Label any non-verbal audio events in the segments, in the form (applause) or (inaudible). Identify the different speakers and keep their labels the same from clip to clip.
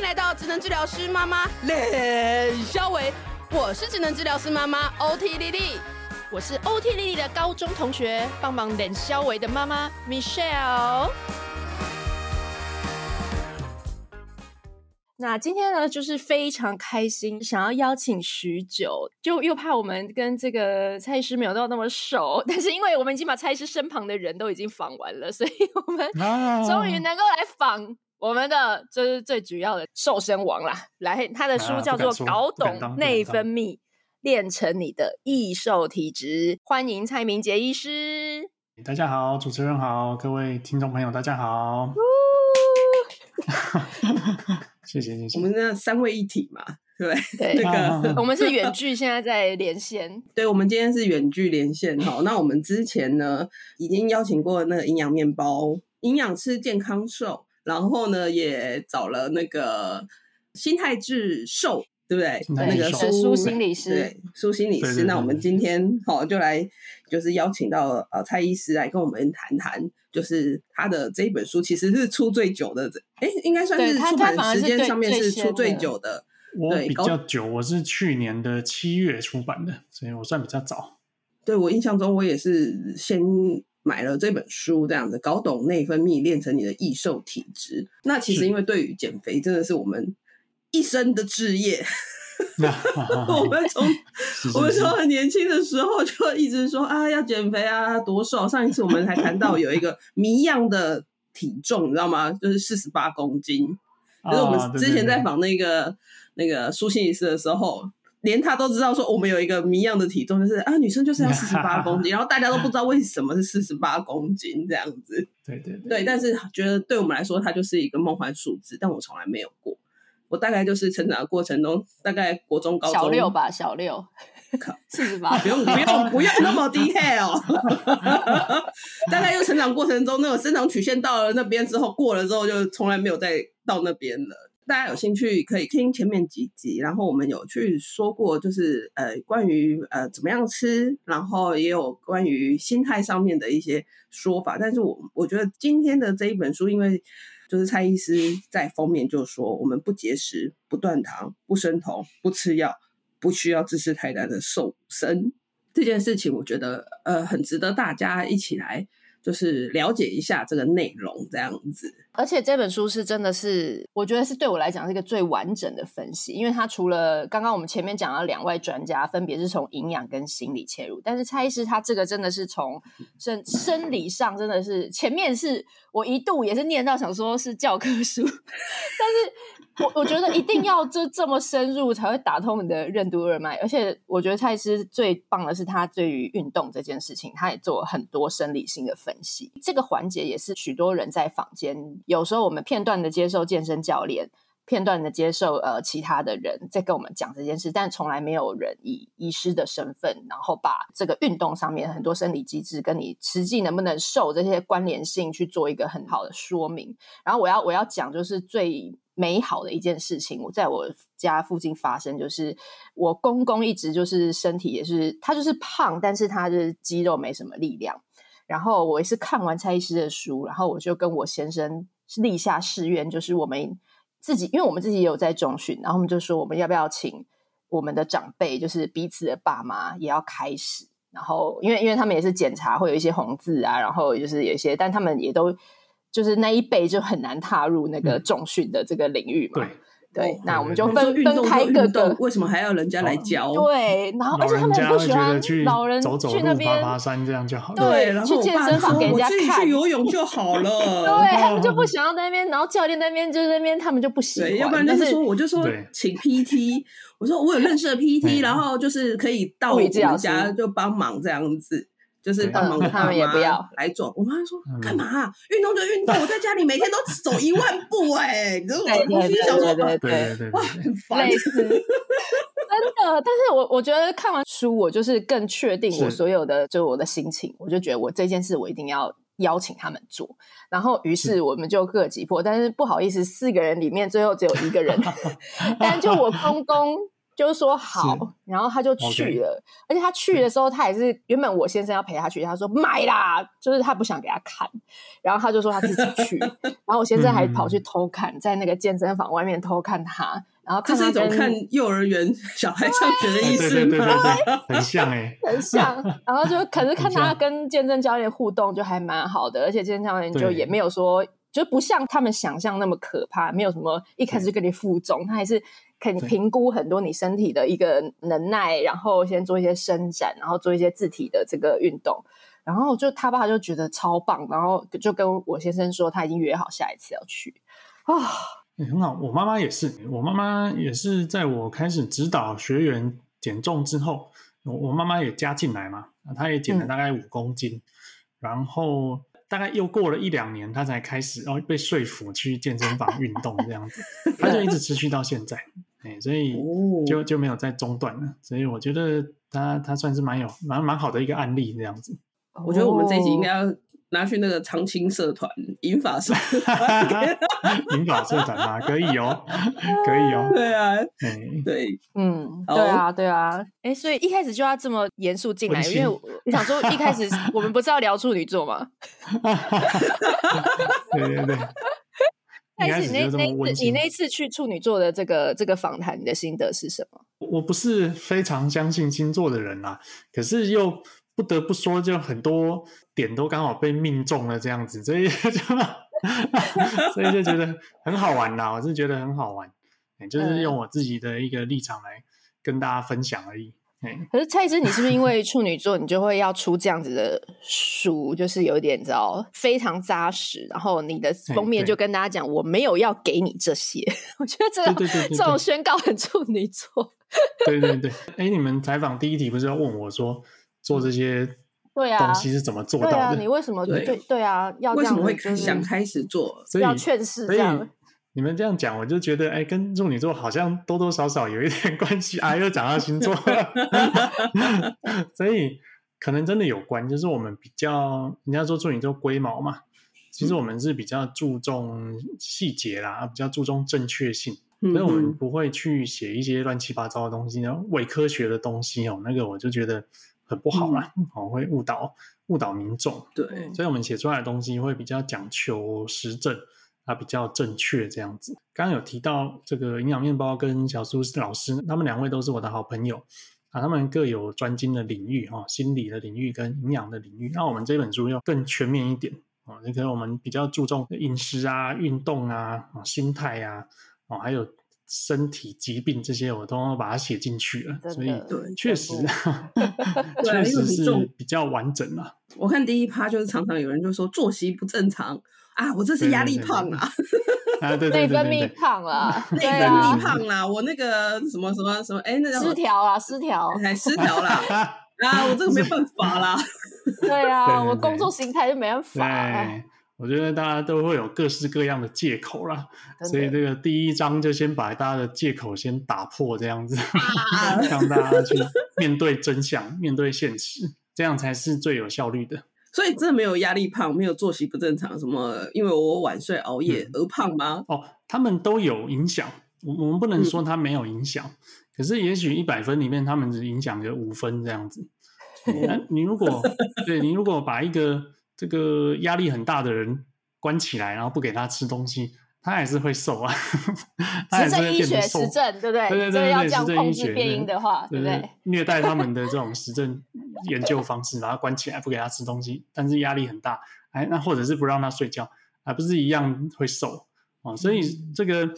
Speaker 1: 迎来到职能治疗师妈妈冷肖维，我是职能治疗师妈妈 OT 丽丽，
Speaker 2: 我是 OT 丽丽的高中同学，帮忙冷肖维的妈妈 Michelle。那今天呢，就是非常开心，想要邀请许久，就又怕我们跟这个蔡医师没有到那么熟，(laughs) 但是因为我们已经把蔡医师身旁的人都已经访完了，所以我们终于能够来访我们的，就是最主要的瘦身王啦。来，他的书叫做《搞懂内分泌，练成你的易瘦体质》，欢迎蔡明杰医师。
Speaker 3: 大家好，主持人好，各位听众朋友，大家好。(laughs) 谢谢谢谢，
Speaker 4: 我们那三位一体嘛，对
Speaker 2: 对？那个 (laughs) 我们是远距，现在在连线。(laughs)
Speaker 4: 对，我们今天是远距连线。哈，那我们之前呢，已经邀请过那个营养面包、营养吃健康瘦，然后呢，也找了那个心态智寿。对不
Speaker 2: 对？那个苏苏心理师，
Speaker 4: 对苏心理师。对对对对，那我们今天好就来，就是邀请到呃蔡医师来跟我们谈谈，就是他的这一本书其实是出最久的，哎，应该算是出版时间上面是出最久的。
Speaker 3: 我比较久，我是去年的七月出版的，所以我算比较早。
Speaker 4: 对，我印象中，我也是先买了这本书，这样子搞懂内分泌，练成你的易瘦体质。那其实因为对于减肥，真的是我们。一生的志业，(laughs) 我们从我们从很年轻的时候就一直说啊，要减肥啊，多瘦。上一次我们还谈到有一个谜样的体重，你知道吗？就是四十八公斤。就是我们之前在访那个那个苏心理师的时候，连他都知道说我们有一个谜样的体重，就是啊，女生就是要 (laughs) 四十八公斤，(laughs) 然后大家都不知道为什么是四十八公斤这样子。
Speaker 3: 对对对，
Speaker 4: 对，但是觉得对我们来说，它就是一个梦幻数字，但我从来没有过。我大概就是成长的过程中，大概国中、高中
Speaker 2: 小六吧，小六，(laughs) 四十八，
Speaker 4: 不用不用不用那么 detail。大概就成长过程中，那个生长曲线到了那边之后，过了之后就从来没有再到那边了。大家有兴趣可以听前面几集，然后我们有去说过，就是呃关于呃怎么样吃，然后也有关于心态上面的一些说法。但是我我觉得今天的这一本书，因为就是蔡医师在封面就说：“我们不节食、不断糖、不生酮、不吃药，不需要兹事太大的瘦身。”这件事情，我觉得呃很值得大家一起来。就是了解一下这个内容这样子，
Speaker 2: 而且这本书是真的是，我觉得是对我来讲是一个最完整的分析，因为它除了刚刚我们前面讲了两位专家，分别是从营养跟心理切入，但是蔡医师他这个真的是从生生理上真的是前面是我一度也是念到想说是教科书，(laughs) 但是。我我觉得一定要这这么深入才会打通你的任督二脉，而且我觉得蔡医师最棒的是他对于运动这件事情，他也做很多生理性的分析。这个环节也是许多人在坊间，有时候我们片段的接受健身教练，片段的接受呃其他的人在跟我们讲这件事，但从来没有人以医师的身份，然后把这个运动上面很多生理机制跟你实际能不能瘦这些关联性去做一个很好的说明。然后我要我要讲就是最。美好的一件事情，我在我家附近发生，就是我公公一直就是身体也是，他就是胖，但是他的肌肉没什么力量。然后我也是看完蔡医师的书，然后我就跟我先生立下誓愿，就是我们自己，因为我们自己也有在中训，然后我们就说我们要不要请我们的长辈，就是彼此的爸妈也要开始。然后因为因为他们也是检查会有一些红字啊，然后就是有一些，但他们也都。就是那一辈就很难踏入那个重训的这个领域嘛。嗯、对，对，那我们就分分开各个。
Speaker 4: 为什么还要人家来教？
Speaker 2: 对，然后而且他们不喜欢老人
Speaker 3: 走走路、爬爬山这样就好了。
Speaker 2: 对，然后去健身房给人家看，
Speaker 4: 去游泳就好了。(laughs)
Speaker 2: 对，他们就不想要在那边，然后教练那边就是那边，他们就不喜欢。
Speaker 4: 要不然就是说，我就说请 PT，我说我有认识的 PT，然后就是可以到我们家就帮忙这样子。就是帮忙他们也不要来做。我妈说干嘛？运动就运动，我在家里每天都走一万步 (laughs) 哎，你知道我心想说，对对对，哇，很烦，累死，真
Speaker 2: 的。但是我我觉得看完书，我就是更确定我所有的，就是我的心情，我就觉得我这件事我一定要邀请他们做。然后于是我们就各击破，但是不好意思，四个人里面最后只有一个人，(laughs) 但就我公公。就是说好，然后他就去了。Okay. 而且他去的时候，他也是原本我先生要陪他去，他说买啦，就是他不想给他看，然后他就说他自己去，(laughs) 然后我先生还跑去偷看，在那个健身房外面偷看他，然后看他
Speaker 5: 这是一种看幼儿园 (laughs) 小孩上学的意思对对对，
Speaker 3: 很像哎，(laughs)
Speaker 2: 很像。然后就可是看他跟健身教练互动就还蛮好的，而且健身教练就也没有说。就不像他们想象那么可怕，没有什么一开始就给你负重，他还是可以评估很多你身体的一个能耐，然后先做一些伸展，然后做一些自体的这个运动，然后就他爸就觉得超棒，然后就跟我先生说他已经约好下一次要去啊、
Speaker 3: 欸，很好。我妈妈也是，我妈妈也是在我开始指导学员减重之后，我我妈妈也加进来嘛，她也减了大概五公斤，嗯、然后。大概又过了一两年，她才开始哦被说服去健身房运动这样子，(laughs) 她就一直持续到现在，哎，所以就就没有再中断了。所以我觉得他他算是蛮有蛮蛮好的一个案例这样子。(laughs)
Speaker 5: 我觉得我们这一集应该要。拿去那个长青社团、银发社团、(laughs)
Speaker 3: 银发社团嘛，可以哦，可以哦。(laughs)
Speaker 5: 对啊，对，对，
Speaker 2: 嗯，对啊，对啊。哎，所以一开始就要这么严肃进来，因为你想说一开始我们不是要聊处女座吗？
Speaker 3: 对对对。
Speaker 2: 但是你那那你那一次去处女座的这个这个访谈，你的心得是什么？
Speaker 3: 我不是非常相信星座的人啊，可是又。不得不说，就很多点都刚好被命中了这样子，所以 (laughs) 就 (laughs) 所以就觉得很好玩啦。我是觉得很好玩，就是用我自己的一个立场来跟大家分享而已。
Speaker 2: 可是蔡医师，你是不是因为处女座，你就会要出这样子的书？就是有点你知道非常扎实，然后你的封面就跟大家讲，我没有要给你这些。(laughs) 我觉得这个这种宣告很处女座。
Speaker 3: 对对对，哎，你们采访第一题不是要问我说？做这些对啊，东西是怎么做到的？
Speaker 2: 对啊，你为什么对对啊？要这样
Speaker 5: 为什么会想开始做？
Speaker 3: 所以
Speaker 2: 要劝世这样。
Speaker 3: 你们这样讲，我就觉得哎，跟处女座好像多多少少有一点 (laughs) 关系啊。又讲到星座，(laughs) 所以可能真的有关。就是我们比较，人家说处女座龟毛嘛，其实我们是比较注重细节啦，比较注重正确性，所以我们不会去写一些乱七八糟的东西，然后伪科学的东西哦。那个我就觉得。很不好啦，哦、嗯，会误导误导民众。
Speaker 5: 对，
Speaker 3: 所以我们写出来的东西会比较讲求实证，啊，比较正确这样子。刚刚有提到这个营养面包跟小苏老师，他们两位都是我的好朋友啊，他们各有专精的领域哈，心理的领域跟营养的领域。那我们这本书要更全面一点啊，那个我们比较注重饮食啊、运动啊、心态啊，哦，还有。身体疾病这些我都把它写进去了，所以对，确实，(laughs) 确实是比较完整了。
Speaker 5: 我看第一趴就是常常有人就说作息不正常啊，我这是压力胖啊，
Speaker 3: 啊对对对，内
Speaker 2: 分泌胖了，(laughs)
Speaker 5: 内分泌胖了，我那个什么什么什么，哎，那叫
Speaker 2: 失调啊，失调，
Speaker 5: 哎，失调了 (laughs) 啊，我这个没办法啦，(laughs)
Speaker 2: 对啊，我工作心态就没办法。
Speaker 3: 我觉得大家都会有各式各样的借口啦，所以这个第一章就先把大家的借口先打破，这样子，让大家去面对真相、面对现实，这样才是最有效率的。
Speaker 5: 所以真的没有压力胖，没有作息不正常，什么因为我晚睡熬夜而胖吗？
Speaker 3: 哦，他们都有影响，我我们不能说他没有影响，嗯、可是也许一百分里面，他们只影响个五分这样子。(laughs) 那你如果对你如果把一个这个压力很大的人关起来，然后不给他吃东西，他还是会瘦啊。
Speaker 2: 实证医学实证，对不对？对对对，要这样控制变音的话，对不对？
Speaker 3: 虐待他们的这种实证研究方式，把他关起来不给他吃东西，但是压力很大，哎，那或者是不让他睡觉，还不是一样会瘦啊？所以这个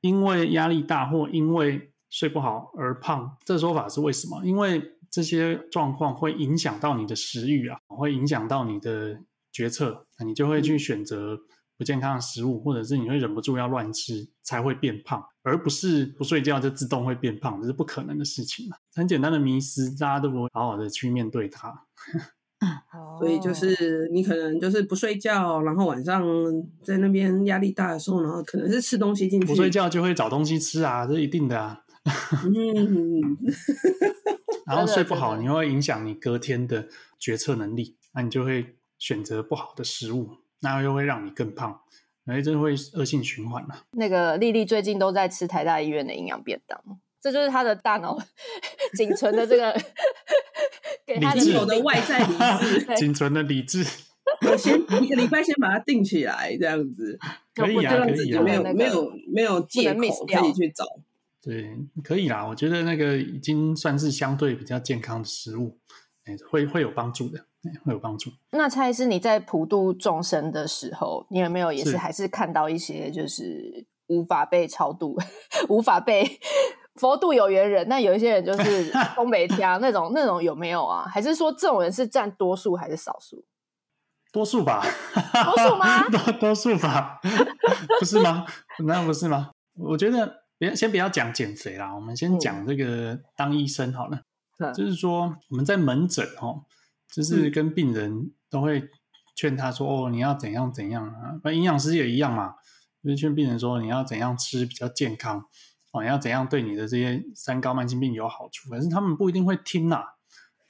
Speaker 3: 因为压力大或因为睡不好而胖，这个说法是为什么？因为这些状况会影响到你的食欲啊，会影响到你的决策，你就会去选择不健康的食物，或者是你会忍不住要乱吃才会变胖，而不是不睡觉就自动会变胖，这是不可能的事情嘛。很简单的迷思，大家都不会好好的去面对它。(laughs)
Speaker 5: 所以就是你可能就是不睡觉，然后晚上在那边压力大的时候，然后可能是吃东西进去，
Speaker 3: 不睡觉就会找东西吃啊，这是一定的啊。嗯 (laughs) (laughs) 然后睡不好，你会影响你隔天的决策能力，那你就会选择不好的食物，那又会让你更胖，哎，这会恶性循环了。
Speaker 2: 那个丽丽最近都在吃台大医院的营养便当，这就是她的大脑 (laughs) 仅存的这个 (laughs) 给他
Speaker 3: 理智
Speaker 5: 有的外在理智，(laughs)
Speaker 3: 仅存的理智。
Speaker 5: 我先一个礼拜先把它定起来，这样子
Speaker 3: 可以啊，可以啊，
Speaker 5: 没有没有没有借口可以去找。
Speaker 3: 对，可以啦。我觉得那个已经算是相对比较健康的食物，哎，会会有帮助的，会有帮助。
Speaker 2: 那蔡医师，你在普度众生的时候，你有没有也是还是看到一些就是无法被超度、(laughs) 无法被佛度有缘人？那有一些人就是 (laughs) 东北天那种那种有没有啊？还是说这种人是占多数还是少数？
Speaker 3: 多数吧，
Speaker 2: 多数吗？(laughs)
Speaker 3: 多多数吧，不是吗？那不是吗？我觉得，别先不要讲减肥啦，我们先讲这个当医生好了。嗯、就是说，我们在门诊哦，就是跟病人都会劝他说：“哦，你要怎样怎样啊？”那营养师也一样嘛，就是劝病人说：“你要怎样吃比较健康哦？你要怎样对你的这些三高慢性病有好处？”可是他们不一定会听呐。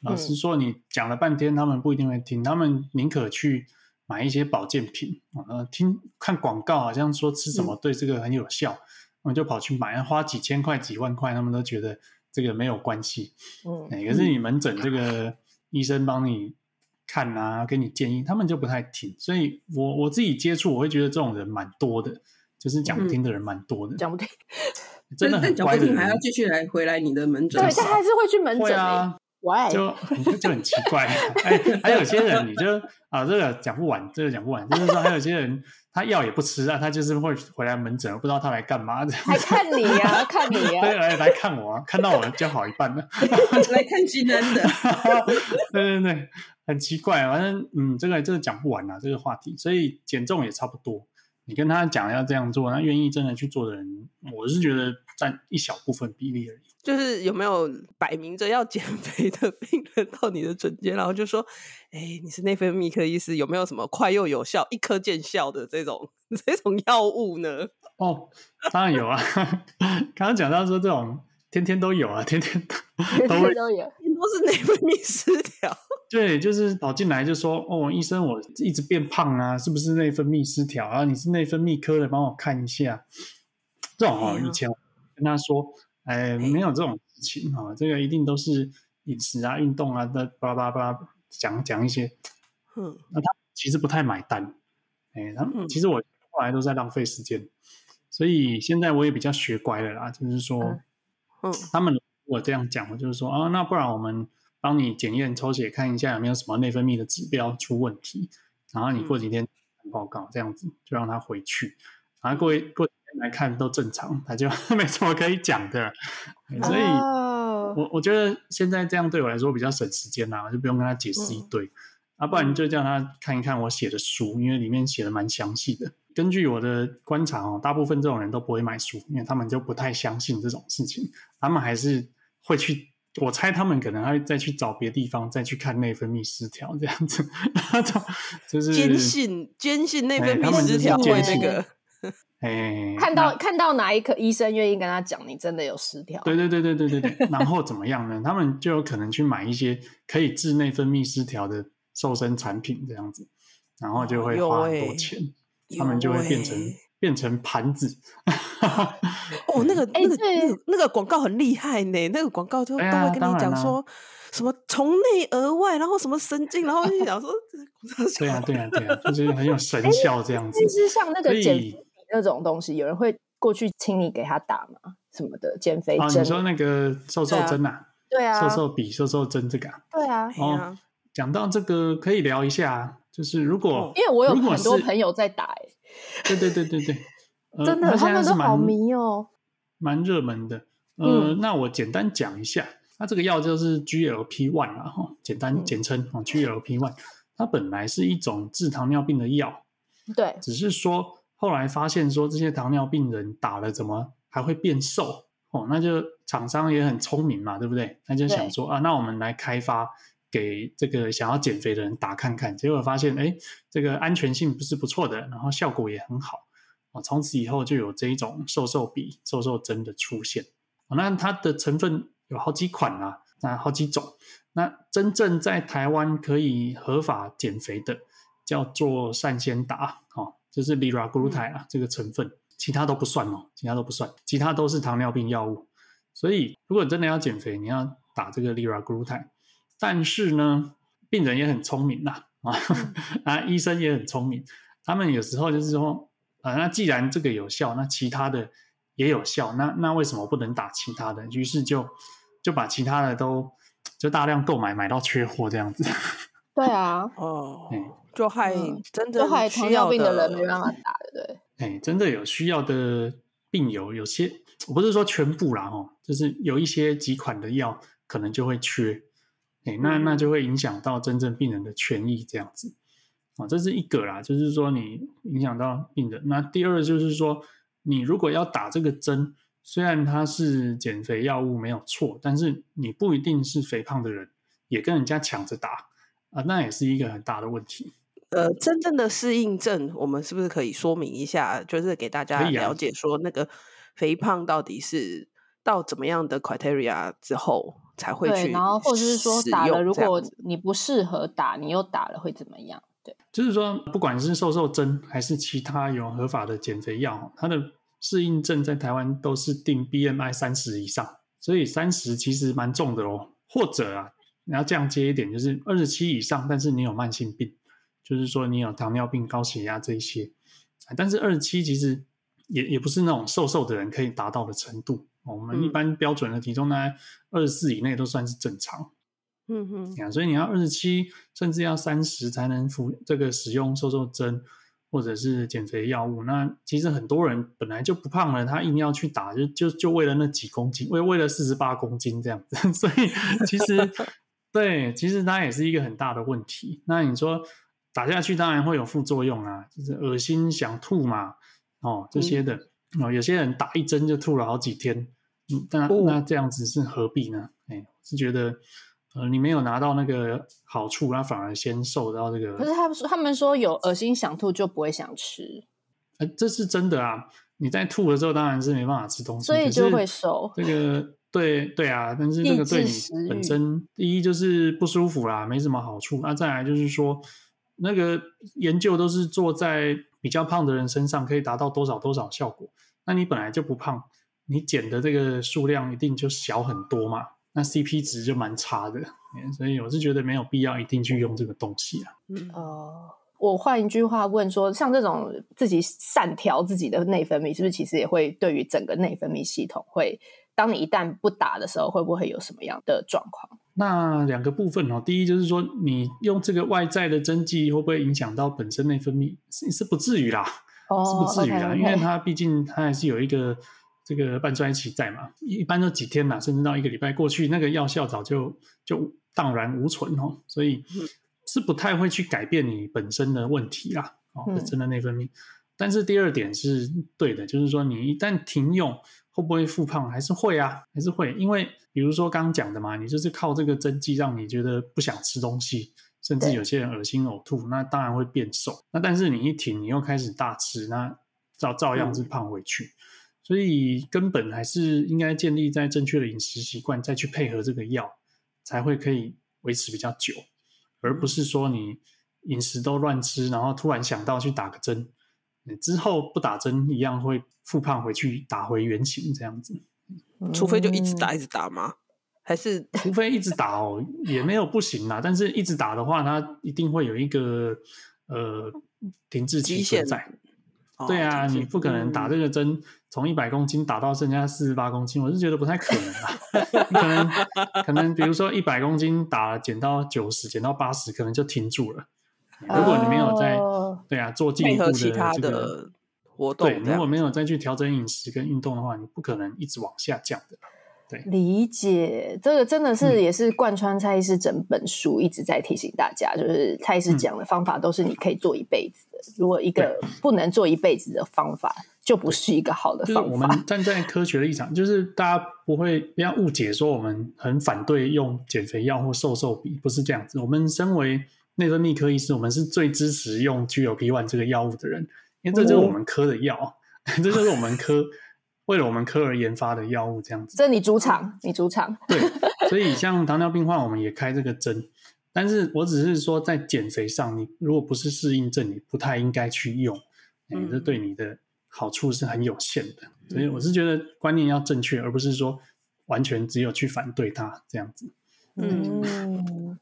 Speaker 3: 老师说，你讲了半天，他们不一定会听，他们宁可去买一些保健品啊，听看广告，好像说吃什么对这个很有效，我们就跑去买，花几千块、几万块，他们都觉得这个没有关系。嗯，可是你门诊这个医生帮你看啊，给你建议，他们就不太听。所以我我自己接触，我会觉得这种人蛮多的，就是讲不听的人蛮多的，
Speaker 2: 讲不听，
Speaker 3: 真的很 (laughs) 乖的人，
Speaker 5: 还要继续来回来你的门诊，
Speaker 2: 对，他还是会去门诊。啊。
Speaker 3: 就就很奇怪，哎，还有些人你就啊，这个讲不完，这个讲不完，就是说还有些人他药也不吃啊，他就是会回来门诊，不知道他来干嘛，(laughs)
Speaker 2: 的。来看你呀，看你呀，
Speaker 3: 对，来来看我，啊看到我就好一半了，(laughs)
Speaker 5: 来看金恩的，(laughs)
Speaker 3: 对对对，很奇怪，反正嗯，这个这个讲不完啊，这个话题，所以减重也差不多。你跟他讲要这样做，他愿意真的去做的人，我是觉得占一小部分比例而已。
Speaker 4: 就是有没有摆明着要减 (laughs) 肥的病人到你的诊间，然后就说：“哎、欸，你是内分泌科医师，有没有什么快又有效、一颗见效的这种 (laughs) 这种药物呢？”
Speaker 3: 哦，当然有啊。(laughs) 刚刚讲到说这种天天都有啊，天天都天天
Speaker 2: 都有，
Speaker 4: 都是内分泌失调。
Speaker 3: 对，就是跑进来就说：“哦，医生，我一直变胖啊，是不是内分泌失调啊？你是内分泌科的，帮我看一下。”这种哦，以前我跟他说：“哎，没有这种事情哈，这个一定都是饮食啊、运动啊的，巴拉巴拉讲讲一些。”嗯，那他其实不太买单。哎，他其实我后来都在浪费时间，所以现在我也比较学乖了啦，就是说，嗯，他们如果这样讲，我就是说啊，那不然我们。帮你检验抽血看一下有没有什么内分泌的指标出问题，然后你过几天报告这样子就让他回去，然后过过几天来看都正常，他就 (laughs) 没什么可以讲的。所以我我觉得现在这样对我来说比较省时间啦，我就不用跟他解释一堆，啊，不然你就叫他看一看我写的书，因为里面写的蛮详细的。根据我的观察哦，大部分这种人都不会买书，因为他们就不太相信这种事情，他们还是会去。我猜他们可能还会再去找别的地方，再去看内分泌失调这样子，(laughs) 就是
Speaker 4: 坚信坚信内分泌失调会那个，
Speaker 3: 哎，
Speaker 2: 看到看到哪一科医生愿意跟他讲，你真的有失调？
Speaker 3: 对对对对对对对。然后怎么样呢？他们就有可能去买一些可以治内分泌失调的瘦身产品这样子，然后就会花很多钱，他们就会变成。变成盘子
Speaker 4: 哦，那个那个那个那个广告很厉害呢，那个广告就都会跟你讲说什么从内而外，然后什么神经，然后就讲说，
Speaker 3: 对啊对啊对啊，(laughs) 就是很有神效这样子。
Speaker 2: 其实像那个减肥那种东西，有人会过去请你给他打吗？什么的减肥针？
Speaker 3: 你说那个瘦瘦针啊？
Speaker 2: 对啊，
Speaker 3: 瘦瘦笔、瘦瘦针这个？
Speaker 2: 对啊。
Speaker 3: 哦，讲到这个可以聊一下，就是如果
Speaker 2: 因为我有很多朋友在打哎。
Speaker 3: 对对对对对，(laughs)
Speaker 2: 呃、真的，他，他们都好迷哦，
Speaker 3: 蛮热门的。呃，嗯、那我简单讲一下，它这个药就是 GLP one 啊，哈，简单简称啊 GLP one。它本来是一种治糖尿病的药，
Speaker 2: 对，
Speaker 3: 只是说后来发现说这些糖尿病人打了怎么还会变瘦哦，那就厂商也很聪明嘛，对不对？那就想说啊，那我们来开发。给这个想要减肥的人打看看，结果发现，哎，这个安全性不是不错的，然后效果也很好啊。从此以后就有这一种瘦瘦笔、瘦瘦针的出现。那它的成分有好几款啊，那好几种。那真正在台湾可以合法减肥的，叫做善纤达，哦，就是 liraglutide 啊，这个成分，其他都不算哦，其他都不算，其他都是糖尿病药物。所以如果真的要减肥，你要打这个 liraglutide。但是呢，病人也很聪明呐，啊 (laughs) 啊，医生也很聪明，他们有时候就是说，啊，那既然这个有效，那其他的也有效，那那为什么不能打其他的？于是就就把其他的都就大量购买，买到缺货这样子。(laughs)
Speaker 2: 对啊，
Speaker 4: 哦，就害真的
Speaker 2: 就害糖尿病的人没办法打对不，对。
Speaker 3: 哎，真的有需要的病友，有些我不是说全部啦，哦，就是有一些几款的药可能就会缺，哎，那那就会影响到真正病人的权益这样子，哦，这是一个啦，就是说你影响到病人。那第二就是说，你如果要打这个针，虽然它是减肥药物没有错，但是你不一定是肥胖的人，也跟人家抢着打。啊，那也是一个很大的问题。
Speaker 4: 呃，真正的适应症，我们是不是可以说明一下？就是给大家了解说，那个肥胖到底是到怎么样的 criteria 之后才会去？
Speaker 2: 然后或者是说打了，如果你不适合打，你又打了会怎么样？对，
Speaker 3: 就是说，不管是瘦瘦针还是其他有合法的减肥药，它的适应症在台湾都是定 BMI 三十以上，所以三十其实蛮重的哦。或者啊。你要这样接一点，就是二十七以上，但是你有慢性病，就是说你有糖尿病、高血压这一些，但是二十七其实也也不是那种瘦瘦的人可以达到的程度。我们一般标准的体重呢，二十四以内都算是正常。嗯哼，所以你要二十七，甚至要三十才能服这个使用瘦瘦针或者是减肥药物。那其实很多人本来就不胖了，他硬要去打，就就就为了那几公斤，为为了四十八公斤这样子。(laughs) 所以其实。(laughs) 对，其实它也是一个很大的问题。那你说打下去，当然会有副作用啊，就是恶心、想吐嘛，哦这些的。嗯、哦，有些人打一针就吐了好几天，嗯，那、哦、那这样子是何必呢？哎，是觉得呃你没有拿到那个好处，那反而先受到这个。
Speaker 2: 可是他们说，他们说有恶心、想吐就不会想吃，
Speaker 3: 呃，这是真的啊。你在吐的时候，当然是没办法吃东西，
Speaker 2: 所以就会瘦。
Speaker 3: 这个。对对啊，但是这个对你本身，第一就是不舒服啦，没什么好处。那再来就是说，那个研究都是做在比较胖的人身上，可以达到多少多少效果。那你本来就不胖，你减的这个数量一定就小很多嘛。那 CP 值就蛮差的，所以我是觉得没有必要一定去用这个东西啊。
Speaker 2: 嗯哦，我换一句话问说，像这种自己善调自己的内分泌，是不是其实也会对于整个内分泌系统会？当你一旦不打的时候，会不会有什么样的状况？
Speaker 3: 那两个部分哦，第一就是说，你用这个外在的针剂会不会影响到本身内分泌？是是不至于啦，哦、是不至于啦，okay, okay. 因为它毕竟它还是有一个这个半衰期在嘛，一般都几天呐，甚至到一个礼拜过去，那个药效早就就荡然无存哦，所以是不太会去改变你本身的问题啦，哦，本身的内分泌。嗯、但是第二点是对的，就是说你一旦停用。会不会复胖？还是会啊，还是会。因为比如说刚刚讲的嘛，你就是靠这个针剂让你觉得不想吃东西，甚至有些人恶心呕吐，那当然会变瘦。那但是你一停，你又开始大吃，那照照样是胖回去。嗯、所以根本还是应该建立在正确的饮食习惯，再去配合这个药，才会可以维持比较久，而不是说你饮食都乱吃，然后突然想到去打个针。之后不打针一样会复胖回去，打回原形这样子。(laughs)
Speaker 4: 除非就一直打一直打吗？还是 (laughs)
Speaker 3: 除非一直打哦，也没有不行啦。但是一直打的话，它一定会有一个呃停滞期存在。对啊，你不可能打这个针从一百公斤打到剩下四十八公斤，我是觉得不太可能啊。(laughs) 可能可能比如说一百公斤打减到九十，减到八十，可能就停住了。如果你没有在、uh, 对啊做进一步的这个
Speaker 4: 的活动，
Speaker 3: 对，如果没有再去调整饮食跟运动的话，你不可能一直往下降的。对，
Speaker 2: 理解这个真的是也是贯穿蔡医师整本书一直在提醒大家，嗯、就是蔡医师讲的方法都是你可以做一辈子的。嗯、如果一个不能做一辈子的方法，就不是一个好的方法。
Speaker 3: 就是、我们站在科学的立场，就是大家不会不要误解说我们很反对用减肥药或瘦瘦笔，不是这样子。我们身为内分泌科医师，我们是最支持用 GLP-1 这个药物的人，因为这就是我们科的药，哦、这就是我们科为了我们科而研发的药物，这样子。
Speaker 2: 这你主场，你主场。
Speaker 3: 对，所以像糖尿病患，我们也开这个针，但是我只是说在减肥上，你如果不是适应症，你不太应该去用，嗯，这对你的好处是很有限的。所以我是觉得观念要正确，而不是说。完全只有去反对它这样子。
Speaker 4: 嗯，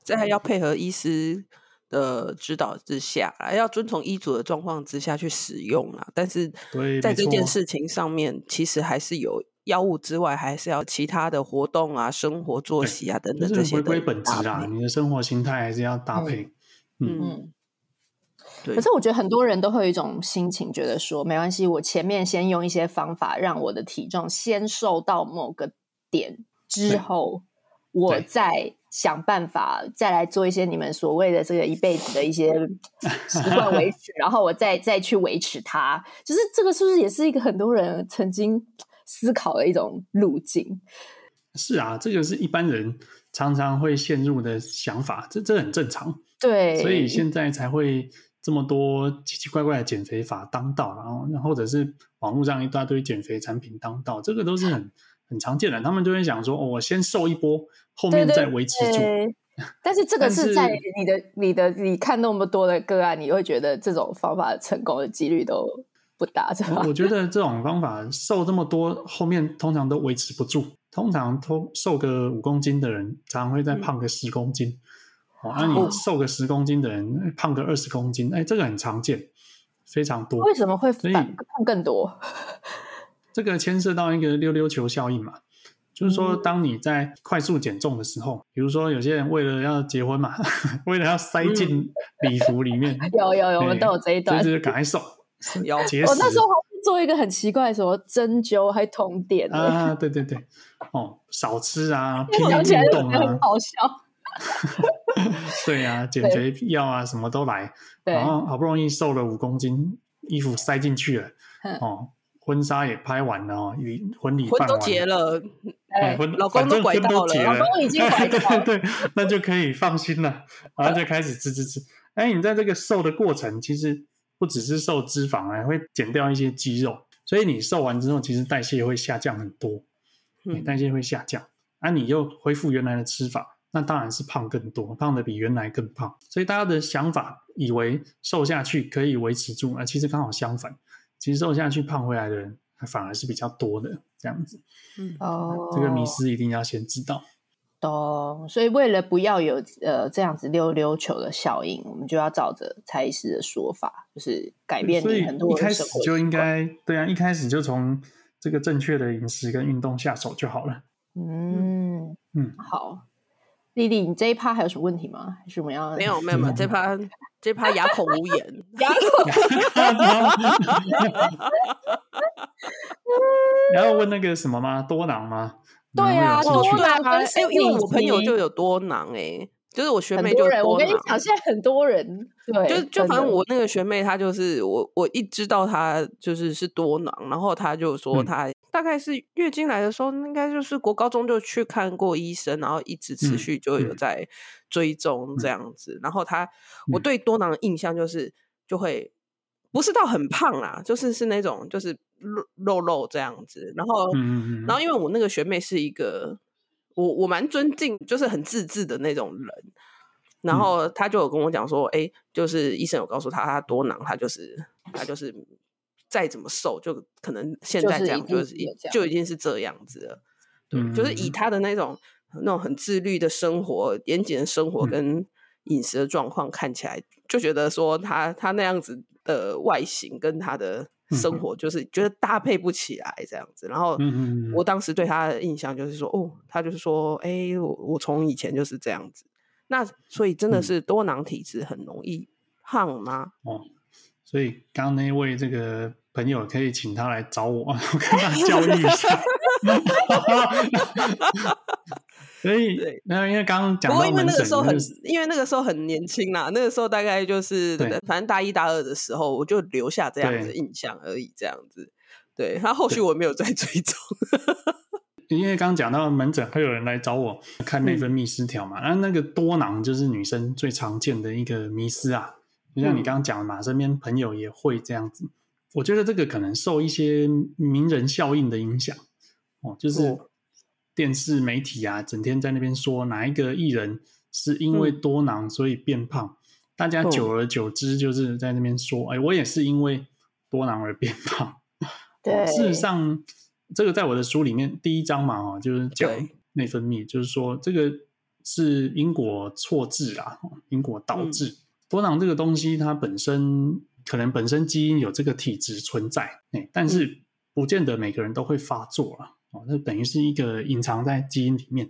Speaker 4: 这还要配合医师的指导之下，要遵从医嘱的状况之下去使用啊。但是在这件事情上面，其实还是有药物之外，还是要其他的活动啊、生活作息啊等等这些
Speaker 3: 回归本质啊。你的生活心态还是要搭配。嗯。
Speaker 2: 嗯可是我觉得很多人都会有一种心情，觉得说没关系，我前面先用一些方法让我的体重先瘦到某个点之后，我再想办法再来做一些你们所谓的这个一辈子的一些习惯维持，(laughs) 然后我再再去维持它。就是这个是不是也是一个很多人曾经思考的一种路径？
Speaker 3: 是啊，这个是一般人常常会陷入的想法，这这很正常。
Speaker 2: 对，
Speaker 3: 所以现在才会。这么多奇奇怪怪的减肥法当道，然后，然后或者是网络上一大堆减肥产品当道，这个都是很很常见的。他们就会想说：“哦，我先瘦一波，后面再维持住。
Speaker 2: 对对对” (laughs) 但是这个是在你的、你的、你看那么多的个案，你会觉得这种方法成功的几率都不大，是吧？
Speaker 3: 我觉得这种方法瘦这么多，后面通常都维持不住。通常都瘦个五公斤的人，常常会再胖个十公斤。嗯哦，那你瘦个十公斤的人，哦、胖个二十公斤，哎，这个很常见，非常多。
Speaker 2: 为什么会反胖更多？
Speaker 3: 这个牵涉到一个溜溜球效应嘛，就是说，当你在快速减重的时候，嗯、比如说有些人为了要结婚嘛，(laughs) 为了要塞进礼服里面，(laughs)
Speaker 2: 嗯、有有有，我们都有这一段，
Speaker 3: 就是赶快瘦，有节食。
Speaker 2: 我那时候还是做一个很奇怪的什么针灸还通电
Speaker 3: 啊，对对对，哦，少吃啊，(laughs) 拼命运动啊，
Speaker 2: 很好笑。
Speaker 3: 对、啊，减肥药啊，什么都来，然后好不容易瘦了五公斤，衣服塞进去了，哦，婚纱也拍完了哦，婚礼婚都结了，
Speaker 2: 哎，
Speaker 3: 婚
Speaker 4: 老公都拐到了，
Speaker 3: 了。
Speaker 2: 老公已经拐到了，
Speaker 3: 对 (laughs) 对对，那就可以放心了，然后就开始吃吃吃。哎，你在这个瘦的过程，其实不只是瘦脂肪，还会减掉一些肌肉，所以你瘦完之后，其实代谢会下降很多，嗯，代谢会下降，啊，你又恢复原来的吃法。那当然是胖更多，胖的比原来更胖，所以大家的想法以为瘦下去可以维持住啊，其实刚好相反，其实瘦下去胖回来的人反而是比较多的这样子。嗯，哦，这个迷思一定要先知道。
Speaker 2: 懂，所以为了不要有呃这样子溜溜球的效应，我们就要照着蔡医师的说法，就是改变你很多的生活习惯。所以一开始就应该
Speaker 3: 对啊，一开始就从这个正确的饮食跟运动下手就好了。
Speaker 2: 嗯嗯，好。丽丽，你这一趴还有什么问题吗？还是我们要？
Speaker 4: 没有没有没有，这趴这趴哑口无言。(laughs)
Speaker 2: 哑口。(laughs)
Speaker 3: 然后问那个什么吗？多囊吗？
Speaker 2: 对啊，多囊跟
Speaker 4: 哎，因为我朋友就有多囊哎。就是我学妹就多囊，
Speaker 2: 我跟你讲，现在很多人对，
Speaker 4: 就就反正我那个学妹她就是我我一知道她就是是多囊，然后她就说她大概是月经来的时候，应该就是国高中就去看过医生，然后一直持续就有在追踪这样子。然后他我对多囊的印象就是就会不是到很胖啦，就是是那种就是肉肉肉这样子。然后然后因为我那个学妹是一个。我我蛮尊敬，就是很自制的那种人。然后他就有跟我讲说，哎、嗯，就是医生有告诉他，他多囊，他就是他就是再怎么瘦，就可能现在这样，就是就已经是这样子了。对，嗯、就是以他的那种那种很自律的生活、严谨的生活跟饮食的状况看起来，就觉得说他他那样子的外形跟他的。生活就是觉得搭配不起来这样子，然后我当时对他的印象就是说，哦，他就是说，哎、欸，我我从以前就是这样子，那所以真的是多囊体质很容易胖吗？
Speaker 3: 哦，所以刚刚那位这个朋友可以请他来找我，(laughs) 我跟他教育一下。所以，对，那因为刚刚讲到，不过因为那个时候很，
Speaker 4: 因为那个时候很年轻啦，那个时候大概就是，反正大一大二的时候，我就留下这样子印象而已，这样子。对，他后续我没有再追踪。(laughs)
Speaker 3: 因为刚刚讲到门诊会有人来找我看内分泌失调嘛，那、嗯、那个多囊就是女生最常见的一个迷思啊，就像你刚刚讲的嘛，身边朋友也会这样子。我觉得这个可能受一些名人效应的影响哦，就是。电视媒体啊，整天在那边说哪一个艺人是因为多囊所以变胖，嗯、大家久而久之就是在那边说，哎、欸，我也是因为多囊而变胖。对，事实上，这个在我的书里面第一章嘛，哦，就是讲内分泌，就是说这个是因果错置啊，因果导致、嗯、多囊这个东西，它本身可能本身基因有这个体质存在，哎，但是不见得每个人都会发作啊，哦，那等于是一个隐藏在基因里面。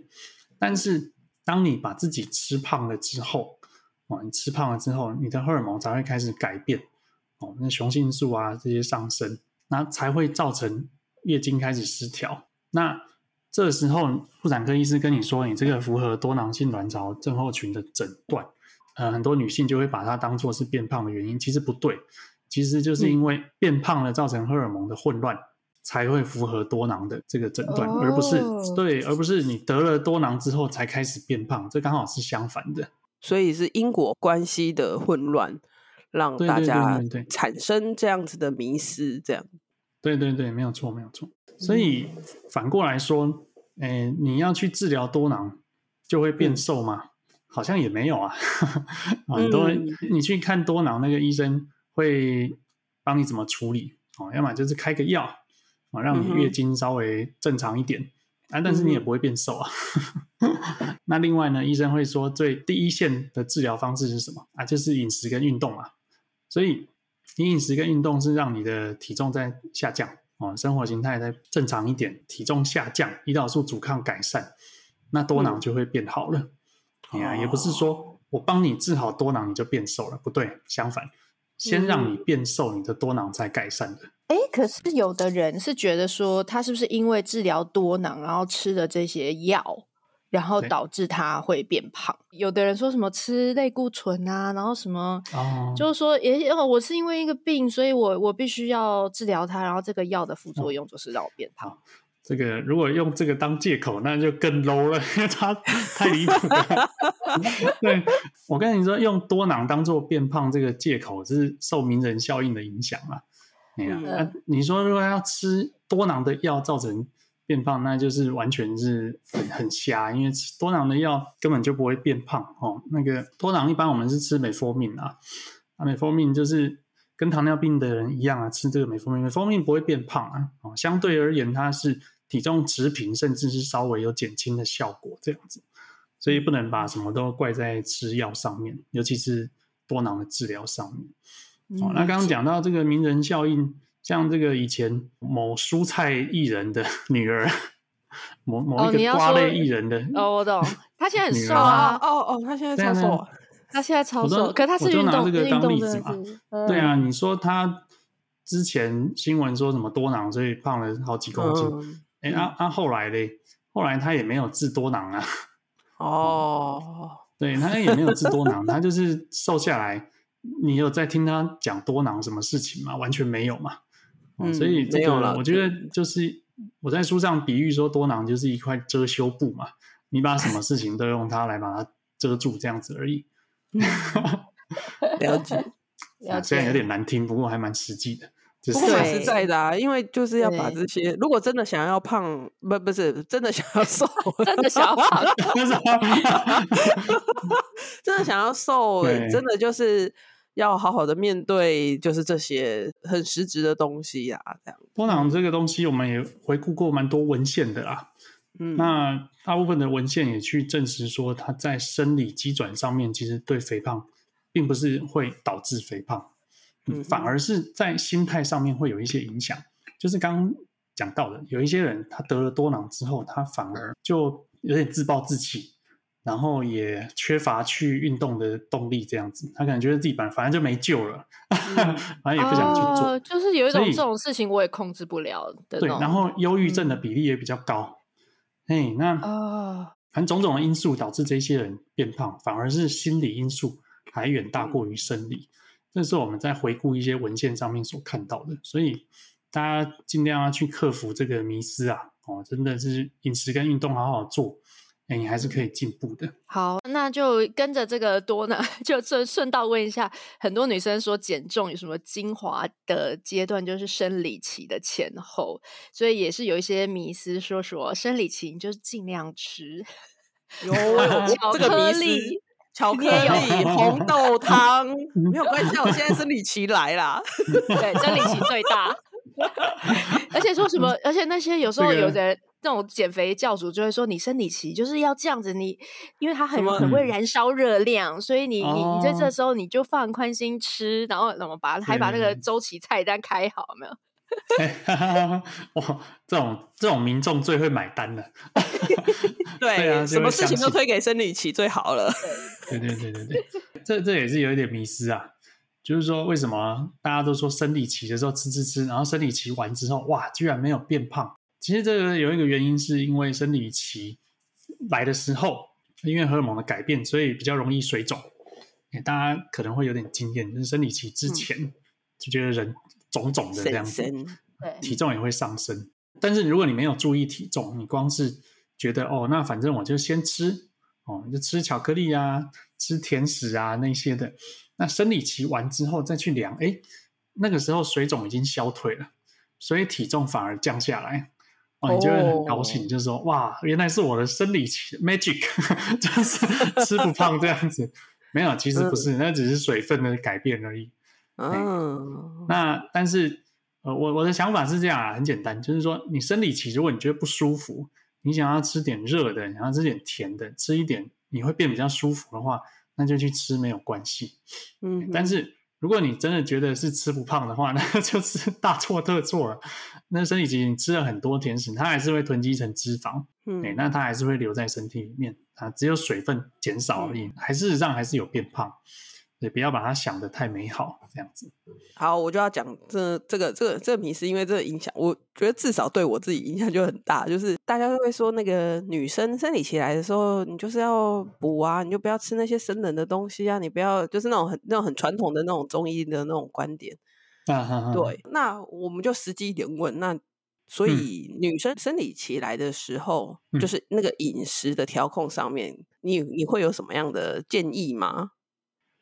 Speaker 3: 但是当你把自己吃胖了之后，哦，你吃胖了之后，你的荷尔蒙才会开始改变，哦，那雄性素啊这些上升，那才会造成。月经开始失调，那这时候妇产科医师跟你说，你这个符合多囊性卵巢症候群的诊断，呃，很多女性就会把它当做是变胖的原因，其实不对，其实就是因为变胖了造成荷尔蒙的混乱，才会符合多囊的这个诊断，而不是对，而不是你得了多囊之后才开始变胖，这刚好是相反的，
Speaker 4: 所以是因果关系的混乱，让大家产生这样子的迷失，这样。
Speaker 3: 对对对，没有错，没有错。所以反过来说，诶，你要去治疗多囊，就会变瘦吗？嗯、好像也没有啊。很多人你去看多囊，那个医生会帮你怎么处理哦？要么就是开个药啊，让你月经稍微正常一点啊，但是你也不会变瘦啊。(laughs) 那另外呢，医生会说最第一线的治疗方式是什么啊？就是饮食跟运动嘛。所以。你饮食跟运动是让你的体重在下降哦，生活形态在正常一点，体重下降，胰岛素阻抗改善，那多囊就会变好了。哎也不是说我帮你治好多囊你就变瘦了，不对，相反，先让你变瘦，你的多囊才改善的。
Speaker 2: 哎、嗯，可是有的人是觉得说，他是不是因为治疗多囊，然后吃的这些药？然后导致他会变胖。有的人说什么吃类固醇啊，然后什么，哦、就是说，也我是因为一个病，所以我我必须要治疗它，然后这个药的副作用就是让我变胖。哦、
Speaker 3: 这个如果用这个当借口，那就更 low 了，因为它太离谱了。(laughs) 对，我跟你说，用多囊当做变胖这个借口，是受名人效应的影响嘛？哎呀、嗯啊，你说如果要吃多囊的药造成。变胖那就是完全是很很瞎，因为吃多囊的药根本就不会变胖哦。那个多囊一般我们是吃美福敏啊，啊美福敏就是跟糖尿病的人一样啊，吃这个美蜂蜜，美蜂蜜不会变胖啊。哦，相对而言它是体重持平，甚至是稍微有减轻的效果这样子。所以不能把什么都怪在吃药上面，尤其是多囊的治疗上面。哦，那刚刚讲到这个名人效应。像这个以前某蔬菜艺人的女儿，某某一个瓜类艺人的
Speaker 2: 哦，哦，我懂，他现在很瘦啊，
Speaker 4: 哦哦，他现在超瘦，
Speaker 2: 他现在超瘦，可他是
Speaker 3: 运动，我就拿这个当例子嘛，
Speaker 2: 嗯、
Speaker 3: 对啊，你说他之前新闻说什么多囊，所以胖了好几公斤，哎、嗯，啊啊，后来嘞，后来他也没有治多囊啊，
Speaker 4: 哦、嗯，
Speaker 3: 对，他也没有治多囊，他就是瘦下来，你有在听他讲多囊什么事情吗？完全没有嘛。嗯、所以这个我觉得就是我在书上比喻说，多囊就是一块遮羞布嘛，你把什么事情都用它来把它遮住，这样子而已。(laughs)
Speaker 4: 了解，(laughs)
Speaker 3: 了解。虽然有点难听，不过还蛮实际的。(laughs) 就是
Speaker 4: 蛮实在的啊，因为就是要把这些，如果真的想要胖，不不是真的想要瘦，
Speaker 2: 真的想要胖，
Speaker 4: 真的想要瘦，真的就是。要好好的面对，就是这些很实质的东西呀、啊。这样，
Speaker 3: 多囊这个东西，我们也回顾过蛮多文献的啦。嗯，那大部分的文献也去证实说，它在生理机转上面，其实对肥胖并不是会导致肥胖，嗯，反而是在心态上面会有一些影响。就是刚刚讲到的，有一些人他得了多囊之后，他反而就有点自暴自弃。然后也缺乏去运动的动力，这样子，他可能觉得自己反反正就没救了，嗯、(laughs) 反正也不想去做，
Speaker 2: 呃，就是有一种这种事情我也控制不了的。
Speaker 3: 对，然后忧郁症的比例也比较高。嘿、嗯，那啊，反正种种的因素导致这些人变胖，反而是心理因素还远大过于生理。嗯、这是我们在回顾一些文献上面所看到的，所以大家尽量要去克服这个迷思啊！哦，真的是饮食跟运动好好做。哎你还是可以进步的。
Speaker 2: 好，那就跟着这个多呢，(laughs) 就顺顺道问一下，很多女生说减重有什么精华的阶段，就是生理期的前后，所以也是有一些迷思，说说生理期你就尽量吃，(laughs)
Speaker 4: 有巧克力、巧克力、红豆汤，(laughs) 没有关系，我现在生理期来啦，
Speaker 2: 对，生理期最大。而且说什么？而且那些有时候有的那种减肥教主就会说，你生理期就是要这样子，你因为它很很会燃烧热量，所以你你你在这时候你就放宽心吃，然后怎么把还把那个周期菜单开好，有没有？(laughs)
Speaker 3: 哇，这种这种民众最会买单了。(laughs)
Speaker 4: 对，对啊，什么事情都推给生理期最好了。(laughs)
Speaker 3: 对对对对对，这这也是有一点迷失啊。就是说，为什么大家都说生理期的时候吃吃吃，然后生理期完之后，哇，居然没有变胖？其实这个有一个原因，是因为生理期来的时候，因为荷尔蒙的改变，所以比较容易水肿。大家可能会有点经验，就是生理期之前就觉得人肿肿的这样子，对、体重也会上升。但是如果你没有注意体重，你光是觉得哦，那反正我就先吃哦，就吃巧克力啊，吃甜食啊那些的。那生理期完之后再去量，哎，那个时候水肿已经消退了，所以体重反而降下来，哦，你就会很高兴，就是说，哇，原来是我的生理期 magic，(laughs) 就是吃不胖这样子。没有，其实不是，那只是水分的改变而已。嗯，那但是，呃，我我的想法是这样啊，很简单，就是说，你生理期如果你觉得不舒服，你想要吃点热的，想要吃点甜的，吃一点你会变比较舒服的话。那就去吃没有关系，嗯，但是如果你真的觉得是吃不胖的话，那 (laughs) 就是大错特错了。那身体其实你吃了很多甜食，它还是会囤积成脂肪，嗯，那它还是会留在身体里面，啊只有水分减少而已，嗯、还事实上还是有变胖。也不要把它想的太美好，这样子。
Speaker 4: 好，我就要讲这这个这个这个迷思，因为这个影响，我觉得至少对我自己影响就很大。就是大家都会说，那个女生生理期来的时候，你就是要补啊，你就不要吃那些生冷的东西啊，你不要就是那种很那种很传统的那种中医的那种观点。
Speaker 3: 啊哈哈。
Speaker 4: 对，那我们就实际一点问，那所以女生生理期来的时候，嗯、就是那个饮食的调控上面，你你会有什么样的建议吗？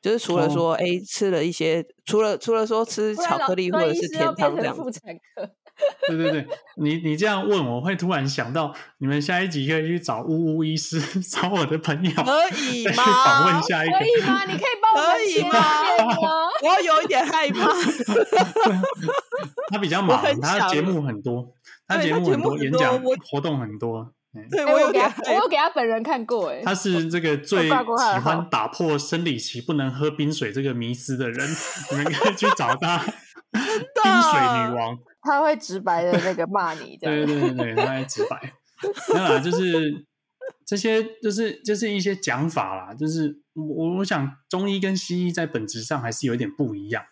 Speaker 4: 就是除了说，哎、欸，吃了一些，除了除了说吃巧克力或者是甜汤这样。妇产科。(laughs)
Speaker 3: 对对对，你你这样问，我会突然想到，你们下一集可以去找呜呜医师，(laughs) 找我的朋友，
Speaker 4: 可 (laughs) 以吗？
Speaker 3: 去访问下一个，
Speaker 2: 可以吗？你可以帮我
Speaker 4: 可以吗？我有一点害怕。
Speaker 3: 他比较忙，他节目很多，他节目很多，演讲活动很多。
Speaker 2: 对，我有给他，我有给他本人看过，哎，
Speaker 3: 他是这个最喜欢打破生理期不能喝冰水这个迷思的人，你们可以去找他，(laughs) 冰水女王，
Speaker 2: 他会直白的那个骂你，(laughs)
Speaker 3: 对对对对，他会直白，没有啦，就是这些，就是就是一些讲法啦，就是我我想中医跟西医在本质上还是有一点不一样，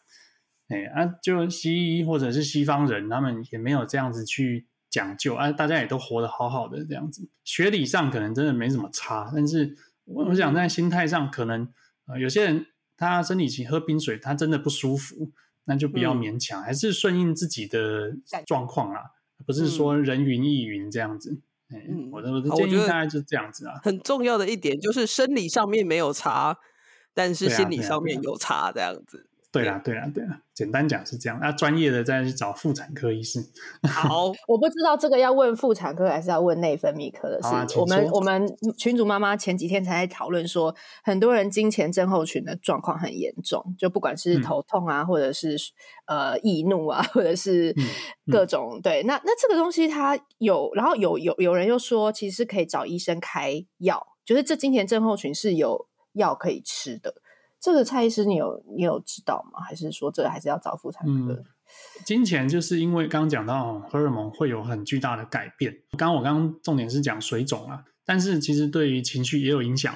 Speaker 3: 哎啊，就西医或者是西方人，他们也没有这样子去。讲究啊，大家也都活得好好的这样子，学理上可能真的没什么差，但是我我想在心态上，可能呃有些人他生理期喝冰水，他真的不舒服，那就不要勉强，嗯、还是顺应自己的状况啦，不是说人云亦云这样子。嗯，我的我的建议大概就是这样子啊。
Speaker 4: 很重要的一点就是生理上面没有差，但是心理上面有差这样子。
Speaker 3: 对啦，对啦，对啦，简单讲是这样。那、啊、专业的再去找妇产科医师。(laughs)
Speaker 2: 好，我不知道这个要问妇产科还是要问内分泌科的事。啊、我们我们群主妈妈前几天才在讨论说，很多人经前症候群的状况很严重，就不管是头痛啊，嗯、或者是呃易怒啊，或者是各种、嗯嗯、对。那那这个东西它有，然后有有有人又说，其实可以找医生开药，就是这经前症候群是有药可以吃的。这个蔡医师，你有你有知道吗？还是说这个还是要找妇产科？嗯，
Speaker 3: 经前就是因为刚刚讲到荷尔蒙会有很巨大的改变。刚刚我刚刚重点是讲水肿啊，但是其实对于情绪也有影响。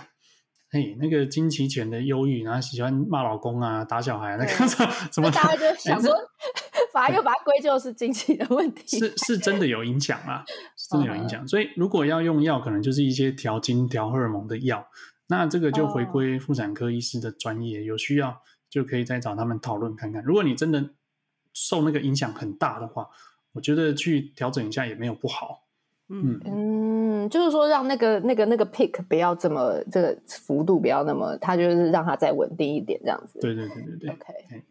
Speaker 3: 嘿，那个经期前的忧郁，然后喜欢骂老公啊、打小孩，那个什么，
Speaker 2: 大家就想说，反而又把它归咎是经期的问题，
Speaker 3: 是是真的有影响啊，是真的有影响。所以如果要用药，可能就是一些调经、调荷尔蒙的药。那这个就回归妇产科医师的专业，oh. 有需要就可以再找他们讨论看看。如果你真的受那个影响很大的话，我觉得去调整一下也没有不好。嗯
Speaker 2: 嗯，就是说让那个那个那个 pick 不要这么这个幅度不要那么，它就是让它再稳定一点这样子。
Speaker 3: 对对对对对。
Speaker 2: OK，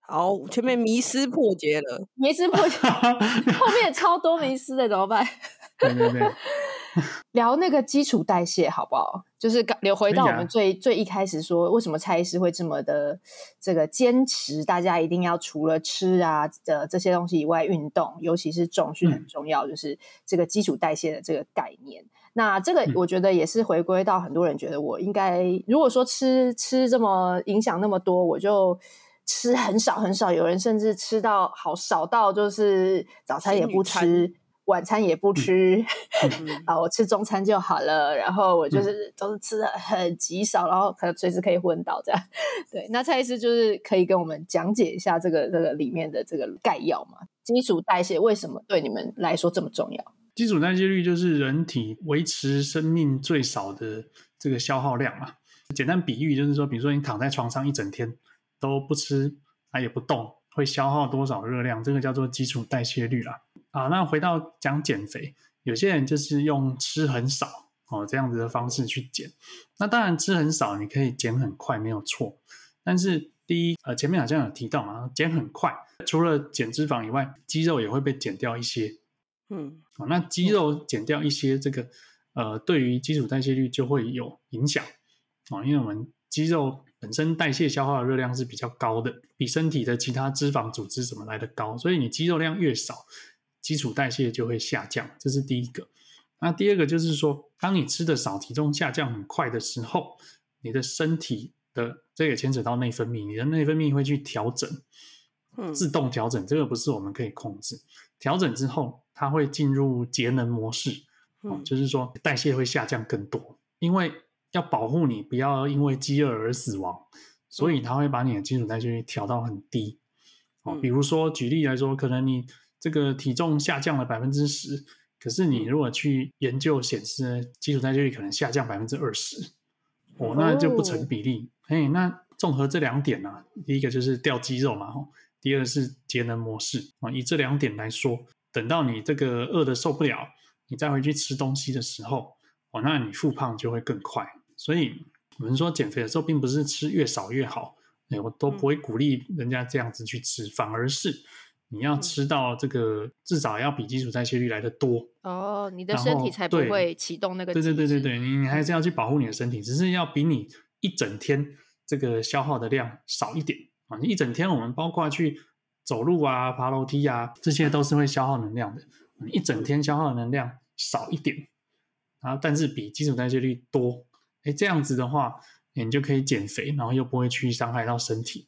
Speaker 4: 好，前面迷失破解了，
Speaker 2: 迷失破解，(laughs) 后面超多迷失的怎么办？
Speaker 3: 对 (laughs) 对对。(laughs)
Speaker 2: 聊那个基础代谢好不好？就是留回到我们最、啊、最一开始说，为什么蔡医师会这么的这个坚持？大家一定要除了吃啊的这些东西以外，运动，尤其是重训很重要，嗯、就是这个基础代谢的这个概念。那这个我觉得也是回归到很多人觉得我应该，如果说吃吃这么影响那么多，我就吃很少很少。有人甚至吃到好少到就是早餐也不吃。晚餐也不吃，(laughs) 啊、嗯，我吃中餐就好了。然后我就是都是吃的很极少，然后可能随时可以昏倒这样。(laughs) 对，那蔡医师就是可以跟我们讲解一下这个这个里面的这个概要嘛？基础代谢为什么对你们来说这么重要？
Speaker 3: 基础代谢率就是人体维持生命最少的这个消耗量嘛。简单比喻就是说，比如说你躺在床上一整天都不吃啊也不动，会消耗多少热量？这个叫做基础代谢率啦。啊，那回到讲减肥，有些人就是用吃很少哦这样子的方式去减。那当然吃很少，你可以减很快，没有错。但是第一，呃，前面好像有提到嘛，减很快，除了减脂肪以外，肌肉也会被减掉一些。嗯，哦，那肌肉减掉一些，这个呃，对于基础代谢率就会有影响哦，因为我们肌肉本身代谢消耗的热量是比较高的，比身体的其他脂肪组织怎么来的高，所以你肌肉量越少。基础代谢就会下降，这是第一个。那第二个就是说，当你吃的少，体重下降很快的时候，你的身体的这个牵扯到内分泌，你的内分泌会去调整，自动调整，这个不是我们可以控制。调整之后，它会进入节能模式，哦，就是说代谢会下降更多，因为要保护你不要因为饥饿而死亡，所以它会把你的基础代谢率调到很低。哦，比如说举例来说，可能你。这个体重下降了百分之十，可是你如果去研究显示，基础代谢率可能下降百分之二十，哦，那就不成比例。哎、哦，那综合这两点呢、啊，第一个就是掉肌肉嘛，第二个是节能模式啊。以这两点来说，等到你这个饿得受不了，你再回去吃东西的时候，哦，那你复胖就会更快。所以我们说减肥的时候，并不是吃越少越好，哎，我都不会鼓励人家这样子去吃，反而是。你要吃到这个，至少要比基础代谢率来的多
Speaker 2: 哦，你的身体才不会启动那个。
Speaker 3: 对对对对对，你还是要去保护你的身体，只是要比你一整天这个消耗的量少一点啊。你一整天，我们包括去走路啊、爬楼梯啊，这些都是会消耗能量的。你一整天消耗的能量少一点，然后但是比基础代谢率多，哎，这样子的话，你就可以减肥，然后又不会去伤害到身体。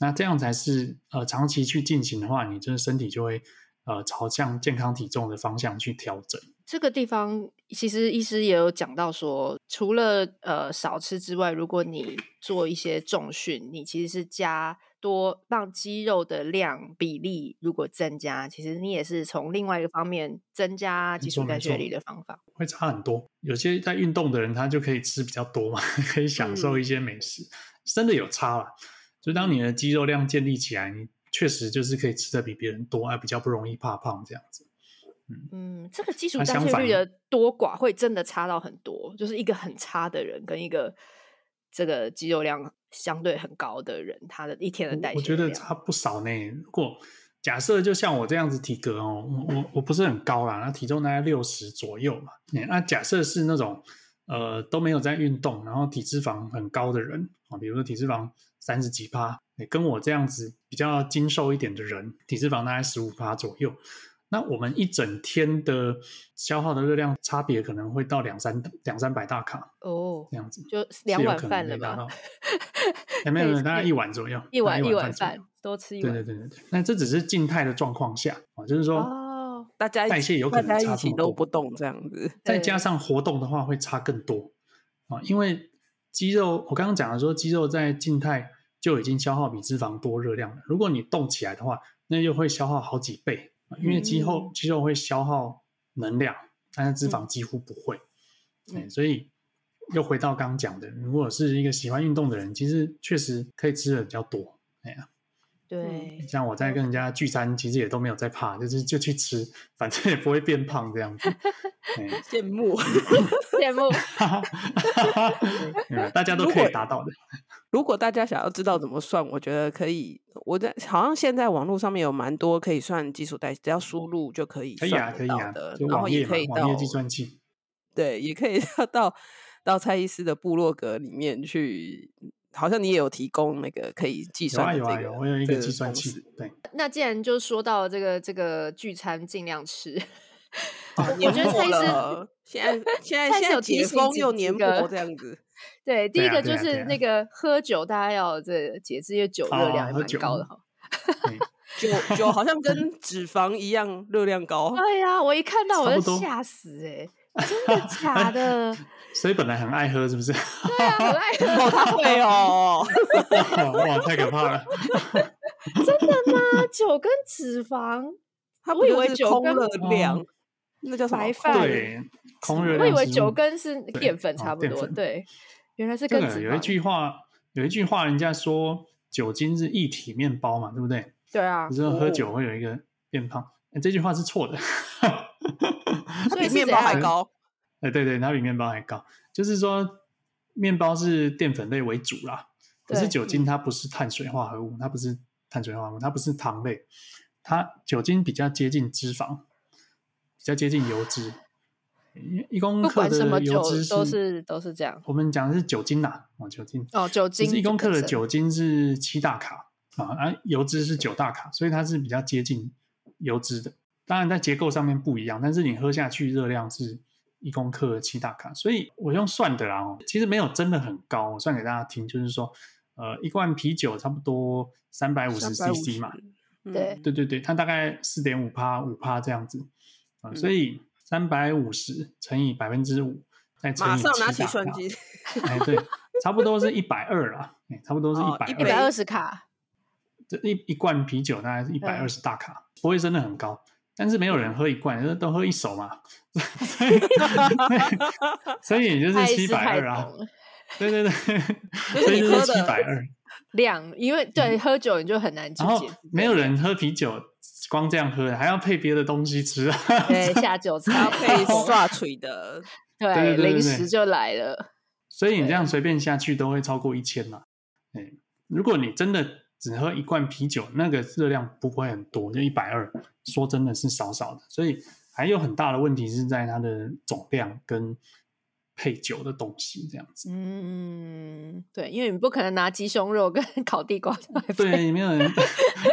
Speaker 3: 那这样才是呃，长期去进行的话，你真的身体就会呃朝向健康体重的方向去调整。
Speaker 2: 这个地方其实医师也有讲到说，除了呃少吃之外，如果你做一些重训，你其实是加多让肌肉的量比例如果增加，其实你也是从另外一个方面增加基础代谢率的方法，(laughs)
Speaker 3: 会差很多。有些在运动的人，他就可以吃比较多嘛，(laughs) 可以享受一些美食，嗯、真的有差啦。就当你的肌肉量建立起来，你确实就是可以吃的比别人多，还比较不容易怕胖这样子。
Speaker 2: 嗯嗯，这个基础代谢率的多寡会真的差到很多，就是一个很差的人跟一个这个肌肉量相对很高的人，他的一天的代谢，我觉得
Speaker 3: 差不少呢。如果假设就像我这样子体格哦，我我我不是很高啦，那体重大概六十左右嘛。那假设是那种呃都没有在运动，然后体脂肪很高的人啊，比如说体脂肪。三十几趴，跟我这样子比较精瘦一点的人，体脂肪大概十五趴左右。那我们一整天的消耗的热量差别可能会到两三两三百大卡哦，这样子
Speaker 2: 就两碗饭了吧？(laughs)
Speaker 3: 没有没有，大概一碗左右，
Speaker 2: 一碗一碗饭多吃一碗。
Speaker 3: 对对对对对，那这只是静态的状况下啊，就是说
Speaker 4: 哦，大家
Speaker 3: 代谢有可能差
Speaker 4: 一起都不动这样子，
Speaker 3: 再加上活动的话会差更多啊，因为。肌肉，我刚刚讲的说，肌肉在静态就已经消耗比脂肪多热量了。如果你动起来的话，那又会消耗好几倍，因为肌肉肌肉会消耗能量，但是脂肪几乎不会。所以又回到刚刚讲的，如果是一个喜欢运动的人，其实确实可以吃的比较多。哎呀。
Speaker 2: 对，
Speaker 3: 像我在跟人家聚餐，其实也都没有在怕，就是就去吃，反正也不会变胖这样子。(laughs) (laughs)
Speaker 4: 羡慕，(laughs)
Speaker 2: 羡慕，
Speaker 3: 大家都可以达到的。
Speaker 4: 如果大家想要知道怎么算，我觉得可以。我在好像现在网络上面有蛮多可以算基础代谢，只要输入就可以。
Speaker 3: 可以啊，可以啊，
Speaker 4: 然后也可以到
Speaker 3: 网页计算器。(laughs)
Speaker 4: 对，也可以 (laughs) 到到蔡医师的部落格里面去。好像你也有提供那个可以计算的这个，
Speaker 3: 有啊有啊有，我有一个计算器。对，
Speaker 2: 那既然就说到这个这个聚餐尽量吃，
Speaker 4: 哦、我觉得蔡医师现在现在现在解封又年末这样子。
Speaker 2: 对，第一个就是那个喝酒，大家要这节制，因为酒热量也蛮高的哈。(laughs)
Speaker 4: 酒酒好像跟 (laughs) 脂肪一样热量高。
Speaker 2: 对呀，我一看到我就吓死哎，真的 (laughs) 假的？
Speaker 3: 所以本来很爱喝，是不是？
Speaker 2: 对啊，很爱喝。
Speaker 4: 哦，他会哦。
Speaker 3: 哇，太可怕了！
Speaker 2: 真的吗？酒跟脂肪？
Speaker 4: 他我以为酒跟热量，那叫
Speaker 2: 白饭。
Speaker 3: 对，空热量。
Speaker 2: 我以为酒跟是淀粉差不多。对，原来是跟脂肪。
Speaker 3: 有一句话，有一句话，人家说酒精是液体面包嘛，对不对？
Speaker 2: 对啊。
Speaker 3: 你知道喝酒会有一个变胖，这句话是错的。(laughs)
Speaker 4: 所以面包还高。
Speaker 3: 哎，对对，它比面包还高。就是说，面包是淀粉类为主啦，可是酒精它不是碳水化合物，它不是碳水化合物，它不是糖类，它酒精比较接近脂肪，比较接近油脂。一公克的油脂
Speaker 2: 都是都是这样。
Speaker 3: 我们讲的是酒精呐，哦，酒精
Speaker 2: 哦，酒精。
Speaker 3: 一公克的酒精是七大卡啊，而油脂是九大卡，所以它是比较接近油脂的。当然在结构上面不一样，但是你喝下去热量是。一公克七大卡，所以我用算的啦哦，其实没有真的很高。我算给大家听，就是说，呃，一罐啤酒差不多三百五十 CC 嘛，
Speaker 2: 对，
Speaker 3: 对对对，它大概四点五趴五趴这样子啊，所以三百五十乘以百分之五，再乘以七大卡，马上拿起算机，哎，对，差不多是一百二啦，差不多是一百
Speaker 2: 一百二十卡，
Speaker 3: 这一一罐啤酒大概是一百二十大卡，嗯、不会真的很高。但是没有人喝一罐，嗯、都喝一手嘛，(laughs) 所以 (laughs) 所以也就是七百二啊，对对对，(laughs) 所以就是七百二。
Speaker 2: 量，因为对、嗯、喝酒你就很难拒绝。
Speaker 3: 没有人喝啤酒光这样喝，还要配别的东西吃啊，
Speaker 2: 对，(laughs) 下酒菜要配刷嘴的，对，对，对，对，对，零食就来了。
Speaker 3: 所以你这样随便下去都会超过一千嘛。对，如果你真的。只喝一罐啤酒，那个热量不会很多，就一百二，说真的是少少的。所以还有很大的问题是在它的总量跟配酒的东西这样子。
Speaker 2: 嗯，对，因为你不可能拿鸡胸肉跟 (laughs) 烤地瓜来配。
Speaker 3: 对，没有人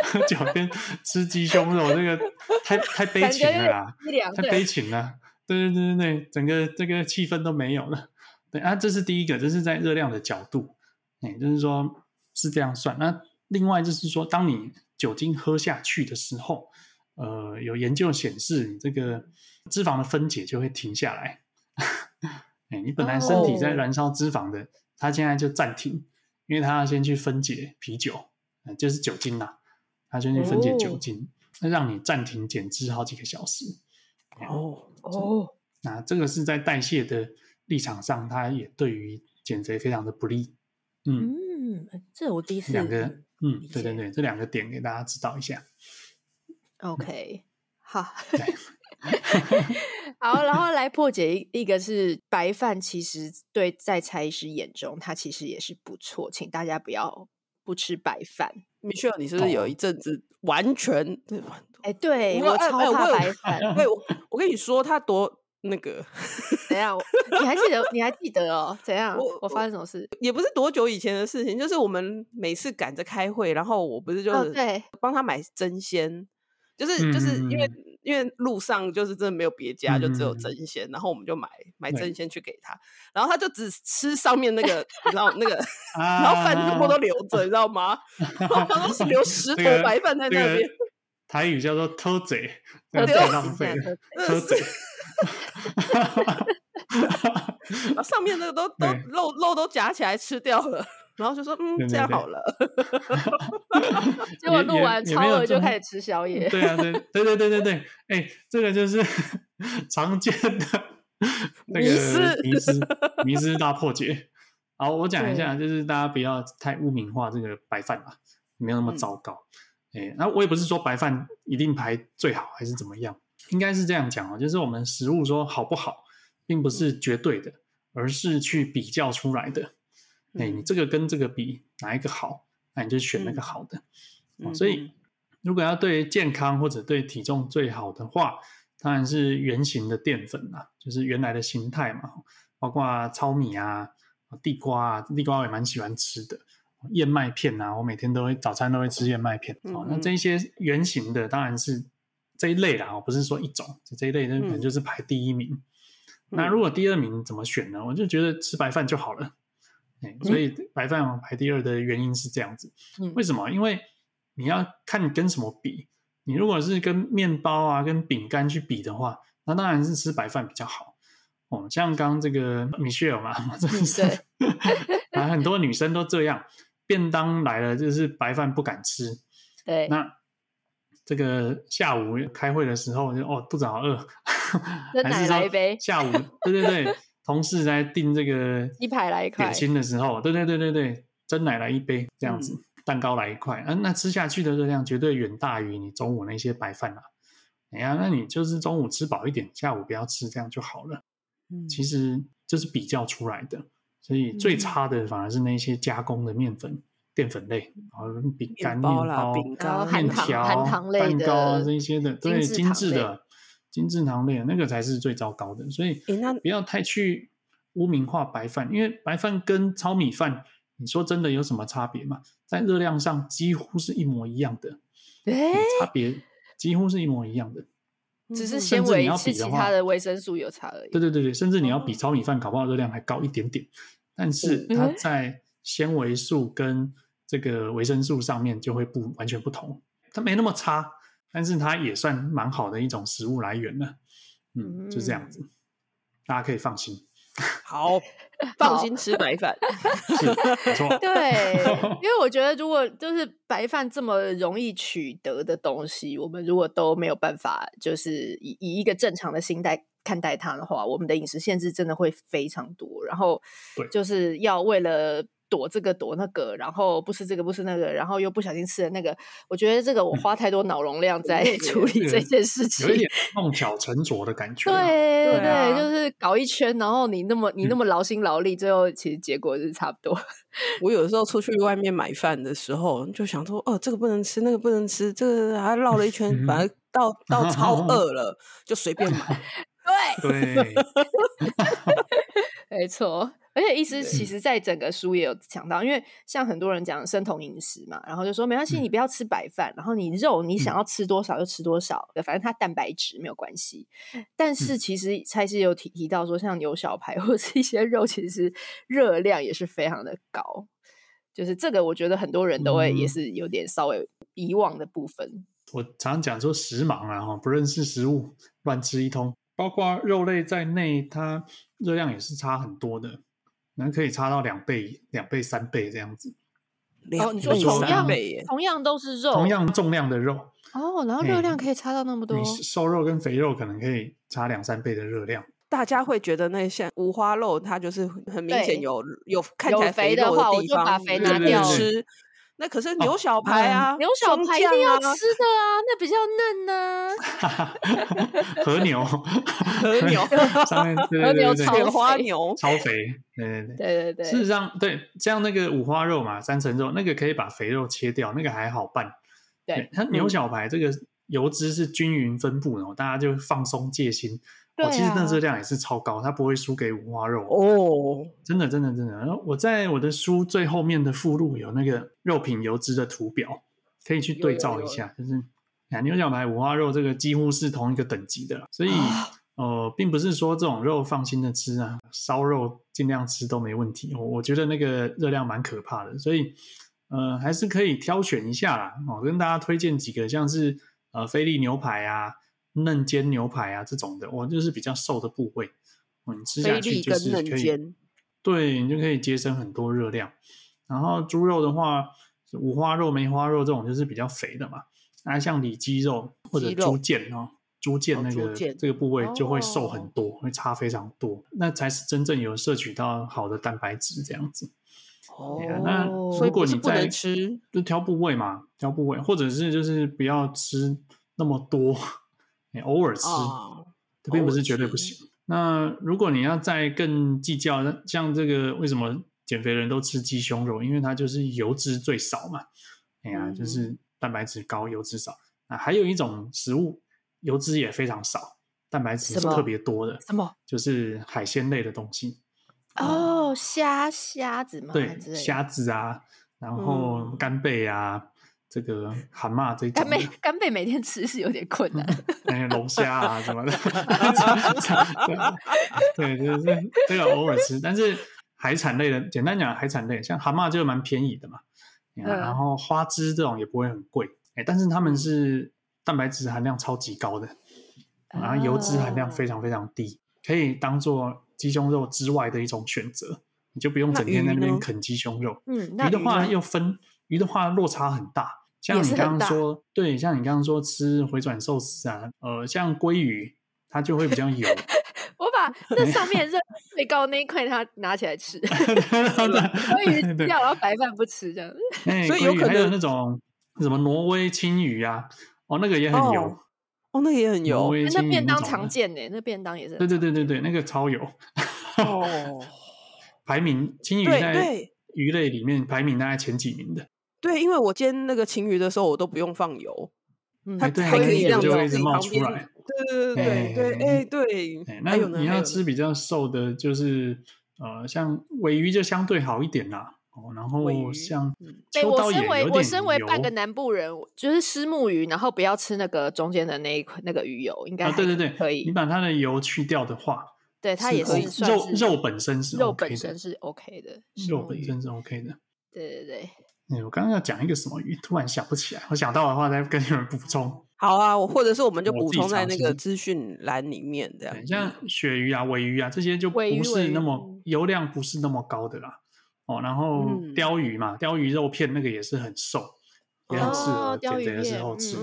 Speaker 3: 喝 (laughs) 酒跟吃鸡胸肉，这个太太悲情了啦，太悲情了。对对对对对，整个这个气氛都没有了。对啊，这是第一个，这是在热量的角度，哎，就是说是这样算那。另外就是说，当你酒精喝下去的时候，呃，有研究显示，你这个脂肪的分解就会停下来。哎，你本来身体在燃烧脂肪的，哦、它现在就暂停，因为它要先去分解啤酒，呃、就是酒精呐，它先去分解酒精，让你暂停减脂好几个小时。
Speaker 4: 哦哦，
Speaker 3: 那这个是在代谢的立场上，它也对于减肥非常的不利。嗯
Speaker 2: 嗯，这我第一次
Speaker 3: 两个。嗯，对对对，这两个点给大家指导一下。
Speaker 2: OK，好，(laughs) 好，然后来破解一一个是白饭，其实对在蔡医师眼中，它其实也是不错，请大家不要不吃白饭。
Speaker 4: Michelle，你是不是有一阵子完全？
Speaker 2: 哎，对我超怕白饭。
Speaker 4: 对，我 (laughs) 我跟你说，他多。那个，
Speaker 2: 怎样？(laughs) 你还记得？你还记得哦？怎样？我我发生什么事？
Speaker 4: 也不是多久以前的事情，就是我们每次赶着开会，然后我不是就是对帮他买真鲜，就是就是因为因为路上就是真的没有别家，就只有争鲜，然后我们就买买争鲜去给他，然后他就只吃上面那个，你知道那个，(laughs) 然后饭全部都留着，你知道吗？(laughs) 然后他都是留石头白饭在那边。
Speaker 3: 台语叫做偷贼，(laughs) 太浪费了，偷贼。
Speaker 4: 上面那个都都肉肉都夹起来吃掉了，然后就说嗯，这样好了。(laughs)
Speaker 2: 结果录完超额就开始吃宵夜。
Speaker 3: 对啊，对对对对对对，哎，这个就是 (laughs) 常见的 (laughs) 那个迷失迷失迷思大破解。好，我讲一下，就是大家不要太污名化这个白饭吧，没有那么糟糕。哎，那我也不是说白饭一定排最好，还是怎么样。应该是这样讲哦，就是我们食物说好不好，并不是绝对的，而是去比较出来的。哎，你这个跟这个比，哪一个好，那你就选那个好的。所以，如果要对健康或者对体重最好的话，当然是原型的淀粉啦，就是原来的形态嘛，包括糙米啊、地瓜啊，地瓜我也蛮喜欢吃的，燕麦片啊，我每天都会早餐都会吃燕麦片。哦、嗯嗯，那这些圆形的当然是这一类啦，我，不是说一种，就这一类那可能就是排第一名。嗯、那如果第二名怎么选呢？我就觉得吃白饭就好了。所以白饭排第二的原因是这样子。嗯、为什么？因为你要看你跟什么比。你如果是跟面包啊、跟饼干去比的话，那当然是吃白饭比较好哦。像刚刚这个 Michelle 嘛，(laughs) 真的是 (laughs) 啊，很多女生都这样，便当来了就是白饭不敢吃。
Speaker 2: 对，
Speaker 3: 那这个下午开会的时候就哦肚子好饿，(laughs) 还是说下午对对对，同事在订这个
Speaker 2: 鸡排来一块点
Speaker 3: 心的时候，对对对对对，蒸奶来一杯这样子。嗯蛋糕来一块，嗯、啊，那吃下去的热量绝对远大于你中午那些白饭啊。哎呀，那你就是中午吃饱一点，下午不要吃，这样就好了。嗯，其实这是比较出来的，所以最差的反而是那些加工的面粉、淀粉类，然后饼干、面包、面条、含糖类蛋糕这些的，对，精致的精致糖类，那个才是最糟糕的。所以不要太去污名化白饭，因为白饭跟糙米饭。你说真的有什么差别吗？在热量上几乎是一模一样的，欸、差别几乎是一模一样的，
Speaker 2: 只是纤维是其他的维生素有差而已。
Speaker 3: 对对对对，甚至你要比糙米饭搞不好热量还高一点点，但是它在纤维素跟这个维生素上面就会不完全不同，它没那么差，但是它也算蛮好的一种食物来源了。嗯，就这样子，大家可以放心。
Speaker 4: 好，(laughs) 放心吃白饭。(laughs)
Speaker 2: 对，(laughs) 因为我觉得如果就是白饭这么容易取得的东西，我们如果都没有办法，就是以以一个正常的心态看待它的话，我们的饮食限制真的会非常多。然后，就是要为了。躲这个躲那个，然后不吃这个不吃那个，然后又不小心吃了那个。我觉得这个我花太多脑容量在处理这件事情，
Speaker 3: 有点弄巧成拙的感觉。
Speaker 2: 对对对，就是搞一圈，然后你那么 (laughs) 你那么劳心劳力，最后其实结果是差不多。
Speaker 4: 我有的时候出去外面买饭的时候，就想说哦，这个不能吃，那个不能吃，这个还绕了一圈，反正到到超饿了，就随便买。(laughs)
Speaker 2: 对
Speaker 3: 对，(laughs)
Speaker 2: 没错。而且医师其实在整个书也有讲到，因为像很多人讲生酮饮食嘛，然后就说没关系，你不要吃白饭，然后你肉你想要吃多少就吃多少，反正它蛋白质没有关系。但是其实蔡医师有提提到说，像牛小排或者是一些肉，其实热量也是非常的高。就是这个，我觉得很多人都会也是有点稍微遗忘的部分。
Speaker 3: 我常常讲说食盲啊，哈，不认识食物乱吃一通，包括肉类在内，它热量也是差很多的。那可以差到两倍、两倍、三倍这样子。
Speaker 2: 哦，你说同样同样都是肉，
Speaker 3: 同样重量的肉
Speaker 2: 哦，然后热量可以差到那么多。
Speaker 3: 瘦肉跟肥肉可能可以差两三倍的热量。
Speaker 4: 大家会觉得那些五花肉，它就是很明显有有看起来肥肉的地方，
Speaker 2: 我就把肥拿掉吃。
Speaker 4: 那可是牛小排啊，
Speaker 2: 哦嗯、牛小排一定要吃的啊，那比较嫩呢、啊。(laughs)
Speaker 3: 和牛，(laughs)
Speaker 4: 和牛，(laughs)
Speaker 3: 上面
Speaker 2: 和牛炒
Speaker 4: 花牛，
Speaker 3: 超肥。对对对，
Speaker 2: 对对对。
Speaker 3: 事实上，对像那个五花肉嘛，三层肉，那个可以把肥肉切掉，那个还好办。对，它牛小排这个油脂是均匀分布的，大家就放松戒心。我、啊哦、其实那热量也是超高，它不会输给五花肉
Speaker 4: 哦，
Speaker 3: 真的真的真的。然后我在我的书最后面的附录有那个肉品油脂的图表，可以去对照一下。就是啊，牛小排、五花肉这个几乎是同一个等级的，所以、啊、呃，并不是说这种肉放心的吃啊，烧肉尽量吃都没问题。我我觉得那个热量蛮可怕的，所以呃，还是可以挑选一下啦。我、哦、跟大家推荐几个，像是呃菲力牛排啊。嫩煎牛排啊，这种的，我就是比较瘦的部位，你吃下去就是可以，对，你就可以节省很多热量。然后猪肉的话，五花肉、梅花肉这种就是比较肥的嘛。那像里脊肉或者猪腱哦，猪腱那个这个部位就会瘦很多，会差非常多，那才是真正有摄取到好的蛋白质这样子。哦，那如果你在吃，就挑部位嘛，挑部位，或者是就是不要吃那么多。偶尔吃，哦、这并不是绝对不行。那如果你要再更计较，像这个为什么减肥人都吃鸡胸肉？因为它就是油脂最少嘛。哎呀，就是蛋白质高，油脂少。啊，还有一种食物，油脂也非常少，蛋白质是特别多的，
Speaker 2: 什么？
Speaker 3: 就是海鲜类的东西。
Speaker 2: 哦，虾虾子吗？对，
Speaker 3: 虾子啊，然后
Speaker 4: 嗯
Speaker 3: 干贝啊，这个蛤蟆这种的
Speaker 2: 干贝干贝每天吃是有点困难。
Speaker 3: 还有龙虾啊什么的，(laughs) 对，对，就是这个偶尔吃，但是海产类的，简单讲，海产类像蛤蟆就蛮便宜的嘛，
Speaker 2: 嗯
Speaker 3: 然后花枝这种也不会很贵，哎，但是它们是蛋白质含量超级高的，然后油脂含量非常非常低，可以当做鸡胸肉之外的一种选择，你就不用整天在那边啃鸡胸肉。
Speaker 2: 嗯，
Speaker 3: 鱼的
Speaker 2: 话
Speaker 3: 又分鱼的话落差很大，像你刚刚说，对，像你刚刚说吃回转寿司啊，呃，像鲑鱼它就会比较油，(laughs)
Speaker 2: 我把那上面热最高那一块它拿起来吃，(laughs) 鲑鱼
Speaker 3: 对
Speaker 2: 掉然后白饭不吃这样。
Speaker 3: 哎，
Speaker 4: 所以有可
Speaker 3: 鲑鱼还有
Speaker 4: 能
Speaker 3: 那种什么挪威青鱼啊，哦，那个也很油
Speaker 4: 哦，哦，那个也很油
Speaker 2: 那便
Speaker 3: 当，
Speaker 2: 常见呢，那便当也是。
Speaker 3: 对对对对对，那个超油，
Speaker 4: 哦。(laughs)
Speaker 3: 排名青鱼
Speaker 4: 对
Speaker 3: 在
Speaker 4: 对
Speaker 3: 鱼类里面排名大概前几名的，
Speaker 4: 对，因为我煎那个青鱼的时候，我都不用放油，
Speaker 2: 嗯
Speaker 4: 它
Speaker 3: 哎对
Speaker 4: 还可以这样子
Speaker 3: 冒出来。
Speaker 4: 对对对对对，哎对
Speaker 3: 哎，，那
Speaker 4: 有呢，
Speaker 3: 你要吃比较瘦的，就是呃，像尾鱼就相对好一点啦。哦，然
Speaker 4: 后
Speaker 3: 像
Speaker 2: 我身为
Speaker 3: 也有点
Speaker 2: 我身
Speaker 3: 为
Speaker 2: 半个南部人，就是虱目鱼，然后不要吃那个中间的那一块那个鱼油，应该
Speaker 3: 啊，对对对，
Speaker 2: 可以
Speaker 3: 你。把它的油去掉的话，
Speaker 2: 对，它也
Speaker 3: 可以
Speaker 2: 是算
Speaker 3: 肉
Speaker 2: 是
Speaker 3: 肉本身是
Speaker 2: 肉本身是 OK 的，
Speaker 3: 肉本身是 OK 的。
Speaker 2: 对对对，
Speaker 3: 哎，我刚刚要讲一个什么鱼，突然想不起来，我想到的话再跟你们补充。(laughs)
Speaker 4: 好啊，我或者是我们就
Speaker 3: 补
Speaker 4: 充在那
Speaker 3: 个
Speaker 4: 资讯栏里面
Speaker 3: 这
Speaker 4: 样。
Speaker 3: 像鳕鱼啊、尾鱼啊这些就不是那么油量不是那么高的啦。哦，然后
Speaker 4: 嗯
Speaker 3: 鯛鱼嘛，鲷鱼肉片那个也是很瘦，也很适合减肥的
Speaker 2: 时
Speaker 3: 候吃。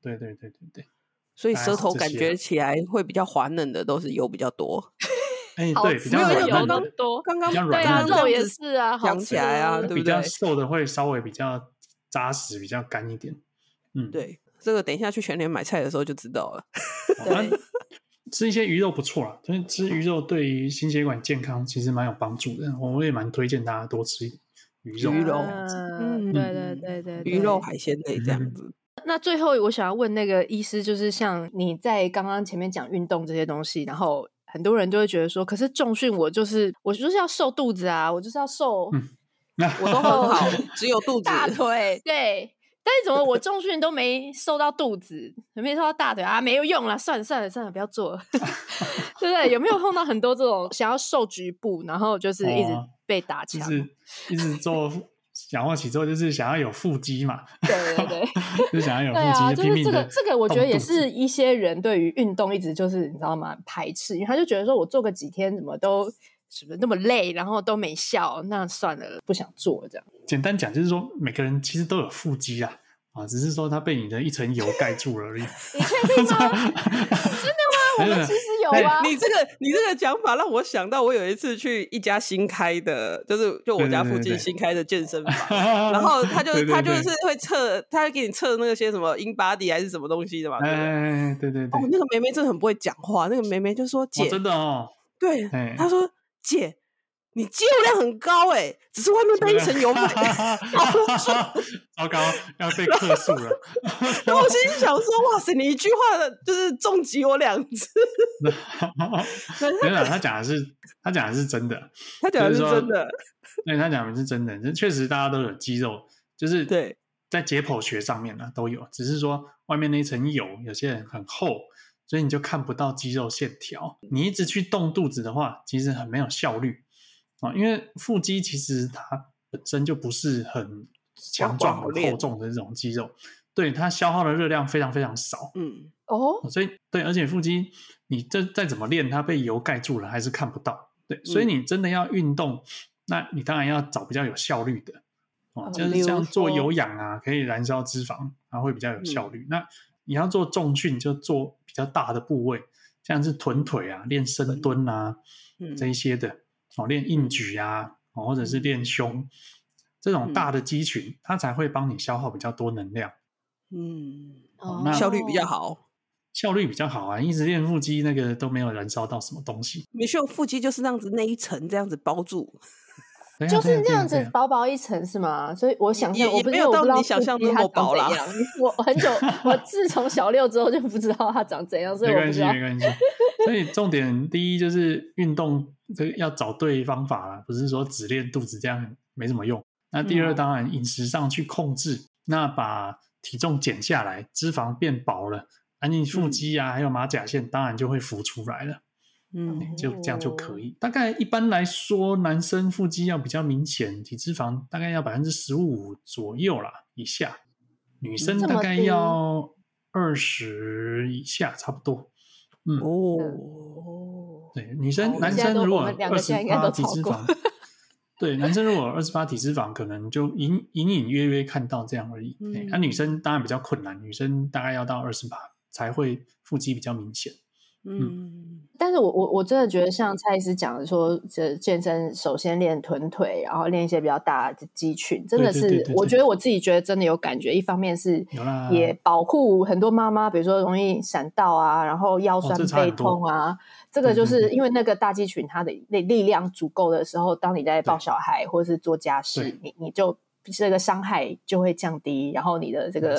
Speaker 3: 对对对对对。
Speaker 4: 所以舌头感觉起来会比较滑嫩的，都是油比较多。(laughs)
Speaker 3: 哎，
Speaker 2: 好
Speaker 3: 对，比较
Speaker 2: 吃没有油
Speaker 3: 软嫩的，
Speaker 2: 多。
Speaker 4: 刚刚
Speaker 3: 比较软
Speaker 2: 对啊，
Speaker 3: 嫩的
Speaker 2: 肉也是啊，好讲
Speaker 4: 起来啊，对不
Speaker 3: 比较
Speaker 4: 对？
Speaker 3: 瘦的会稍微比较扎实，比较干一点。嗯，
Speaker 4: 对，这个等一下去全联买菜的时候就知道了。(laughs)
Speaker 3: 吃一些鱼肉不错啦，但是吃鱼肉对于心血管健康其实蛮有帮助的。我也蛮推荐大家多吃鱼肉。
Speaker 4: 鱼肉
Speaker 2: 嗯，
Speaker 4: 嗯
Speaker 2: 对对对对对，
Speaker 4: 鱼肉海鲜类这样子。
Speaker 2: 那最后我想要问那个医师，就是像你在刚刚前面讲运动这些东西，然后很多人就会觉得说，可是重训我就是我就是要瘦肚子啊，我就是要瘦
Speaker 3: 嗯那
Speaker 4: 我都很好，只有肚子。
Speaker 2: 大腿，对。但是怎么我重训都没瘦到肚子，(laughs) 没瘦到大腿啊？没有用了，算了算了算了，不要做了，(laughs) 对不对？有没有碰到很多这种想要瘦局部，然后就是一直
Speaker 3: 哦
Speaker 2: 被打枪？
Speaker 3: 就是一直做仰卧起坐，就是想要有腹肌嘛，
Speaker 2: 对对对。(laughs)
Speaker 3: 就想要有腹肌，
Speaker 2: 就是这个
Speaker 3: 的。
Speaker 2: 这个，我觉得也是一些人对于运动一直就是你知道吗排斥，因为他就觉得说我做个几天怎么都什么那么累，然后都没效，那算了，不想做这样。
Speaker 3: 简单讲就是说，每个人其实都有腹肌啊，啊，只是说他被你的一层油盖住了而已。(laughs)
Speaker 2: 你确定吗？(laughs) 真的吗？我们其实有啊。
Speaker 4: 你这个你这个讲法让我想到，我有一次去一家新开的，就是就我家附近新开的健身房，(laughs) 然后他就
Speaker 3: 对对对
Speaker 4: 他就是会测，他会给你测那些什么 InBody 还是什么东西的嘛。对不对
Speaker 3: 哎，对对对，
Speaker 4: 哦，那个梅梅真的很不会讲话，那个梅梅就说：“姐，
Speaker 3: 哦真的哦，
Speaker 4: 对
Speaker 3: 哎，
Speaker 4: 她说姐，你肌肉量很高哎，只是外面被一层油 (laughs) 盖。” (laughs) (laughs)
Speaker 3: 糟糕，要被克诉了。
Speaker 4: 然后我心里想说：“哇塞，你一句话的就是重击我两次。”
Speaker 3: 没有，他讲的是他讲的是真的，
Speaker 4: 他讲的是真的，
Speaker 3: 对他讲的是真的，这确实大家都有肌肉，就是
Speaker 4: 对
Speaker 3: 在解剖学上面呢都有，只是说外面那一层油有些人很厚，所以你就看不到肌肉线条。你一直去动肚子的话，其实很没有效率啊，因为腹肌其实它本身就不是很强壮、很厚重的这种肌肉，对它消耗的热量非常非常少。
Speaker 4: 嗯，
Speaker 2: 哦，
Speaker 3: 所以对，而且腹肌你这再怎么练，它被油盖住了还是看不到。对，所以你真的要运动，那你当然要找比较有效率的哦，就是像做有氧啊，可以燃烧脂肪，然后会比较有效率。那你要做重训，就做比较大的部位，像是臀腿啊，练深蹲啊，
Speaker 4: 嗯
Speaker 3: 这一些的哦，练硬举啊，哦，或者是练胸这种大的肌群，它才会帮你消耗比较多能量，
Speaker 4: 嗯，
Speaker 3: 哦那
Speaker 4: 效率比较好。
Speaker 3: 效率比较好啊。一直练腹肌，那个都没有燃烧到什么东西。
Speaker 4: 米秀腹肌就是那样子那一层这样子包住，
Speaker 2: 就是那样子薄薄一层是吗？所以我想象我不
Speaker 4: 没有到你想象那么薄啦。
Speaker 2: 我很久，(laughs) 我自从小六之后就不知道它长怎样，所以我不知道。
Speaker 3: 没关系，没关系。所以重点第一就是运动，这个要找对方法啦，不是说只练肚子这样没什么用。那第二，当然饮食上去控制，嗯、那把体重减下来，脂肪变薄了，那你腹肌啊，还有马甲线，当然就会浮出来了。嗯，就这样就可以。大概一般来说，男生腹肌要比较明显，体脂肪大概要百分之十五左右啦，以下。女生大概要二十以下，差不多。嗯哦，对，女生男生如果二十八体脂肪，(laughs) 对，男生如果二十八体脂肪，可能就隐隐隐约约看到这样而已。那、嗯啊、女生当然比较困难，女生大概要到二十八才会腹肌比较明显。
Speaker 2: 嗯，但是我我我真的觉得像蔡医师讲的说，这健身首先练臀腿，然后练一些比较大的肌群，真的是我觉得我自己觉得真的有感觉。一方面是也保护很多妈妈，比如说容易闪到啊，然后腰酸背痛啊，哦、这，这个就是因为那个大肌群它的力力量足够的时候，当你在抱小孩或者是做家事，你你就这个伤害就会降低，然后你的这个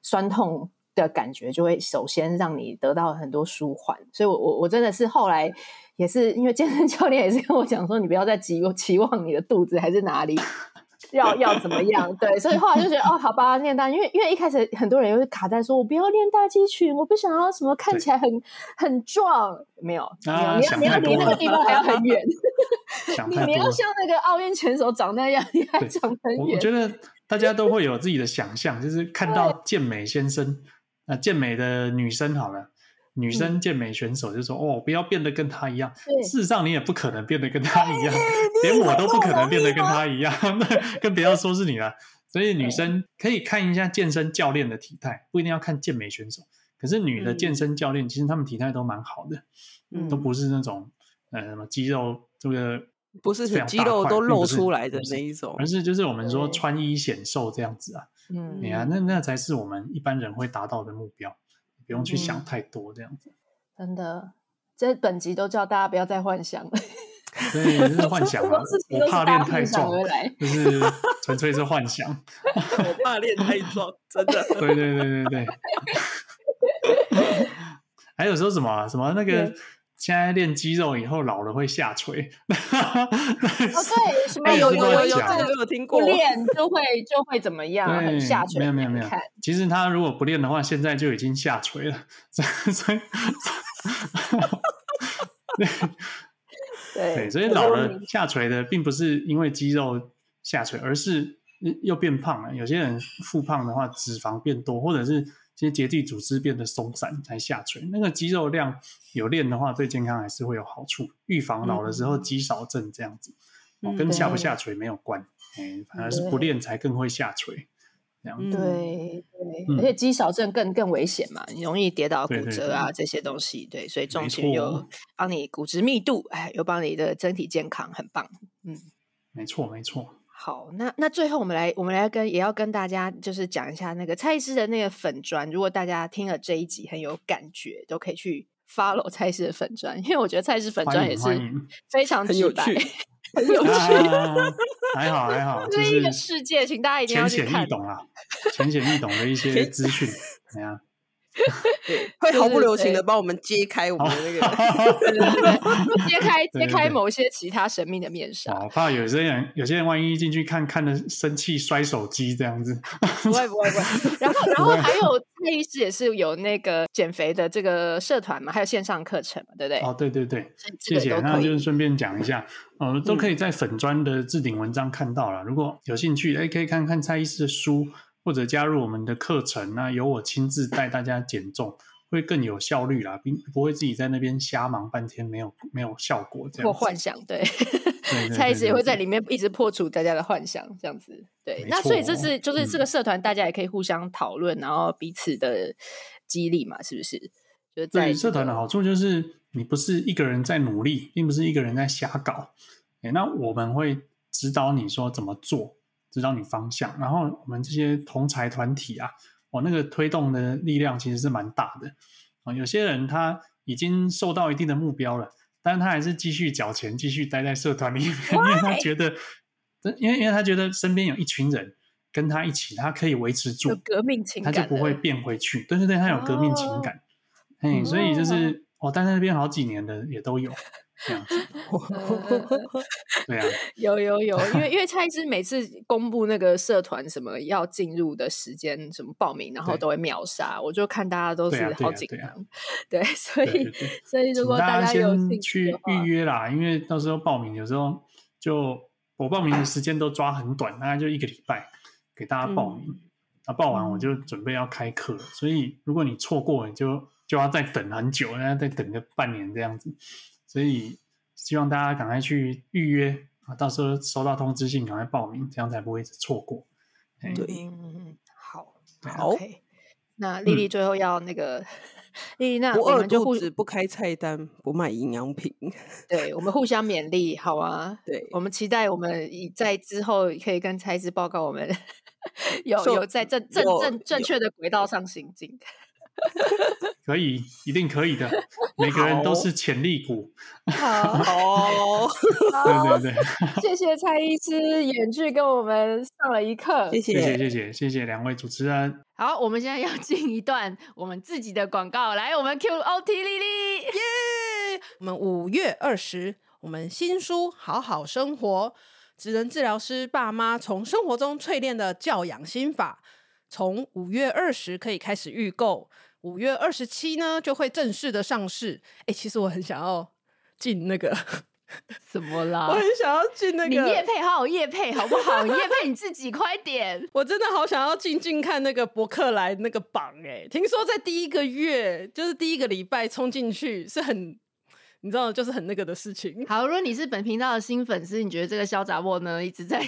Speaker 2: 酸痛。的感觉就会首先让你得到很多舒缓，所以我我我真的是后来也是因为健身教练也是跟我讲说，你不要再期期望你的肚子还是哪里 (laughs) 要要怎么样，对，所以后来就觉得哦，好吧，练大，因为因为一开始很多人又是卡在说我不要练大肌群，我不想要什么看起来很很壮，没有，啊、你要你要离那个地方还要很远，(laughs) 你你要像那个奥运选手长那样，你还长很远。
Speaker 3: 我觉得大家都会 (laughs) 有自己的想象，就是看到健美先生。那健美的女生好了，女生健美选手就说：“嗯、哦，不要变得跟她一样。”事实上，你也不可能变得跟她一样，连我都不可能变得跟她一样，那更不要说是你了。所以，女生可以看一下健身教练的体态，不一定要看健美选手。可是，女的健身教练、嗯、其实她们体态都蛮好的，嗯、都不是那种呃什么肌肉这个
Speaker 4: 不是肌肉都露出来的那一种，
Speaker 3: 而是就是我们说穿衣显瘦这样子啊。嗯，你啊，那那才是我们一般人会达到的目标，不用去想太多这样子。
Speaker 2: 真的，这本集都叫大家不要再幻想了。(laughs)
Speaker 3: 对，这是幻想啊！我怕练太壮，就是纯粹是幻想。(laughs)
Speaker 4: 我怕练太壮，真的。
Speaker 3: 对对对对对。(laughs) 还有说什么什么那个？现在练肌肉以后老了会下垂，(laughs)
Speaker 2: 哦对，什么有有有有这个有听过，不练就会就会怎么样下垂？
Speaker 3: 没有没有没有，其实他如果不练的话，现在就已经下垂了。(laughs) 所以 (laughs) 对对，所以老了下垂的并不是因为肌肉下垂，而是又变胖了。有些人复胖的话，脂肪变多，或者是。其实结缔组织变得松散才下垂，那个肌肉量有练的话，对健康还是会有好处，预防老的时候肌少症这样子，嗯、跟下不下垂没有关，嗯、反而是不练才更会下垂，这样子。
Speaker 2: 对对，嗯、而且肌少症更更危险嘛，你容易跌倒骨折啊，这些东西，对，所以重训又帮你骨质密度，哎，又帮你的身体健康，很棒，嗯，
Speaker 3: 没错没错。
Speaker 2: 好，那那最后我们来，我们来跟也要跟大家就是讲一下那个蔡医师的那个粉砖。如果大家听了这一集很有感觉，都可以去 follow (laughs) 蔡医师的粉砖，因为我觉得蔡医师粉砖也是非常直白，很有 (laughs) 趣，
Speaker 3: 还好还好，(laughs) 这是一个
Speaker 2: 世界，请大家一定要去看，
Speaker 3: 浅显易懂啊，浅显易懂的一些资讯，怎样？
Speaker 4: 对，(laughs) 会毫不留情的帮我们揭开我们的那
Speaker 2: 个，(laughs) 揭开揭开某些其他神秘的面纱。
Speaker 3: 我怕有些人，有些人万一进去看看的生气摔手机这样子。
Speaker 2: 不会不会不会。(laughs) 然后然后还有蔡医师也是有那个减肥的这个社团嘛，还有线上课程嘛，对不对？
Speaker 3: 哦，对对对，谢谢。那就是顺便讲一下，呃，都可以在粉砖的置顶文章看到了。如果有兴趣，哎，可以看看蔡医师的书。或者加入我们的课程，那由我亲自带大家减重，会更有效率啦，并不会自己在那边瞎忙半天，没有没有效果这样。
Speaker 2: 或幻想，对，蔡医师也会在里面一直破除大家的幻想，这样子。对，那所以这是就是这个社团，大家也可以互相讨论，嗯、然后彼此的激励嘛，是不是？就是在、
Speaker 3: 社团的好处就是你不是一个人在努力，并不是一个人在瞎搞。哎，那我们会指导你说怎么做。指导你方向，然后我们这些同财团体啊，我那个推动的力量其实是蛮大的啊。有些人他已经受到一定的目标了，但是他还是继续缴钱，继续待在社团里面，(laughs) 因为他觉得因为因为他觉得身边有一群人跟他一起，他可以维持住
Speaker 2: 革命情感，
Speaker 3: 他就不会变回去。对对对，他有革命情感，哎、哦，所以就是我待在那边好几年的也都有。这样子，(laughs) (laughs) 对啊，(laughs)
Speaker 2: 有有有，因为因为蔡医师每次公布那个社团什么要进入的时间，什么报名，然后都会秒杀，我就看大家都是好紧张，对，所以所以如果大家有兴趣
Speaker 3: 预约啦，因为到时候报名有时候就我报名的时间都抓很短，大概就一个礼拜给大家报名，那报完我就准备要开课，所以如果你错过，你就就要再等很久，要再等个半年这样子。所以希望大家赶快去预约啊，到时候收到通知信赶快报名，这样才不会错过。
Speaker 4: 对，
Speaker 2: 嗯，好，好，okay。那丽丽最后要那个，(laughs) 丽丽，那我们就互
Speaker 4: 不开菜单，不卖营养品。(laughs)
Speaker 2: 对，我们互相勉励，好啊。对，我们期待我们在之后可以跟蔡医师报告，我们 (laughs) 有有在正正正正确的轨道上行进。(laughs)
Speaker 3: 可以，一定可以的。每个人都是潜力股。
Speaker 2: 好，(laughs) 好，(laughs)
Speaker 3: 对对对。
Speaker 2: 谢谢蔡医师远距跟我们上了一课，
Speaker 3: 谢谢，谢谢，谢谢，谢谢两位主持人。
Speaker 2: 好，我们现在要进一段我们自己的广告，来，我们 Q O T 丽丽，
Speaker 4: 耶！我们五月二十，我们新书《好好生活》，职能治疗师爸妈从生活中淬炼的教养心法，从五月二十可以开始预购。五月二十七呢，就会正式的上市。哎、欸，其实我很想要进那个 (laughs)
Speaker 2: 怎么啦，(laughs)
Speaker 4: 我很想要进那个。
Speaker 2: 你叶配好好叶配好不好？你业配你自己快点。(laughs)
Speaker 4: 我真的好想要进进看那个博客来那个榜哎、欸，听说在第一个月，就是第一个礼拜冲进去是很。你知道，就是很那个的事情。(laughs)
Speaker 2: 好，如果你是本频道的新粉丝，你觉得这个小杂货呢一直在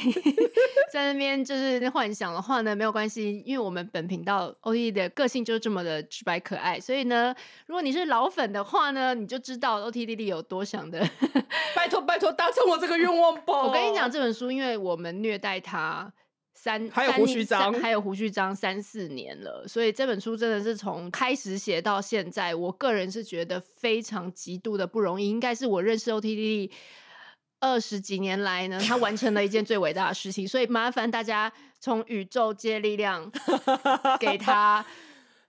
Speaker 2: (laughs) 在那边就是幻想的话呢，没有关系，因为我们本频道欧弟的个性就是这么的直白可爱，所以呢，如果你是老粉的话呢，你就知道 OT 弟弟有多想的。
Speaker 4: 拜托拜托，达成我这个愿望吧！
Speaker 2: 我跟你讲，这本书因为我们虐待他。三
Speaker 4: 还有胡须章，
Speaker 2: 还有胡须章三四年了，所以这本书真的是从开始写到现在，我个人是觉得非常极度的不容易，应该是我认识 OT 莉莉二十几年来呢，他完成了一件最伟大的事情，所以麻烦大家从宇宙借力量 (laughs) 给他。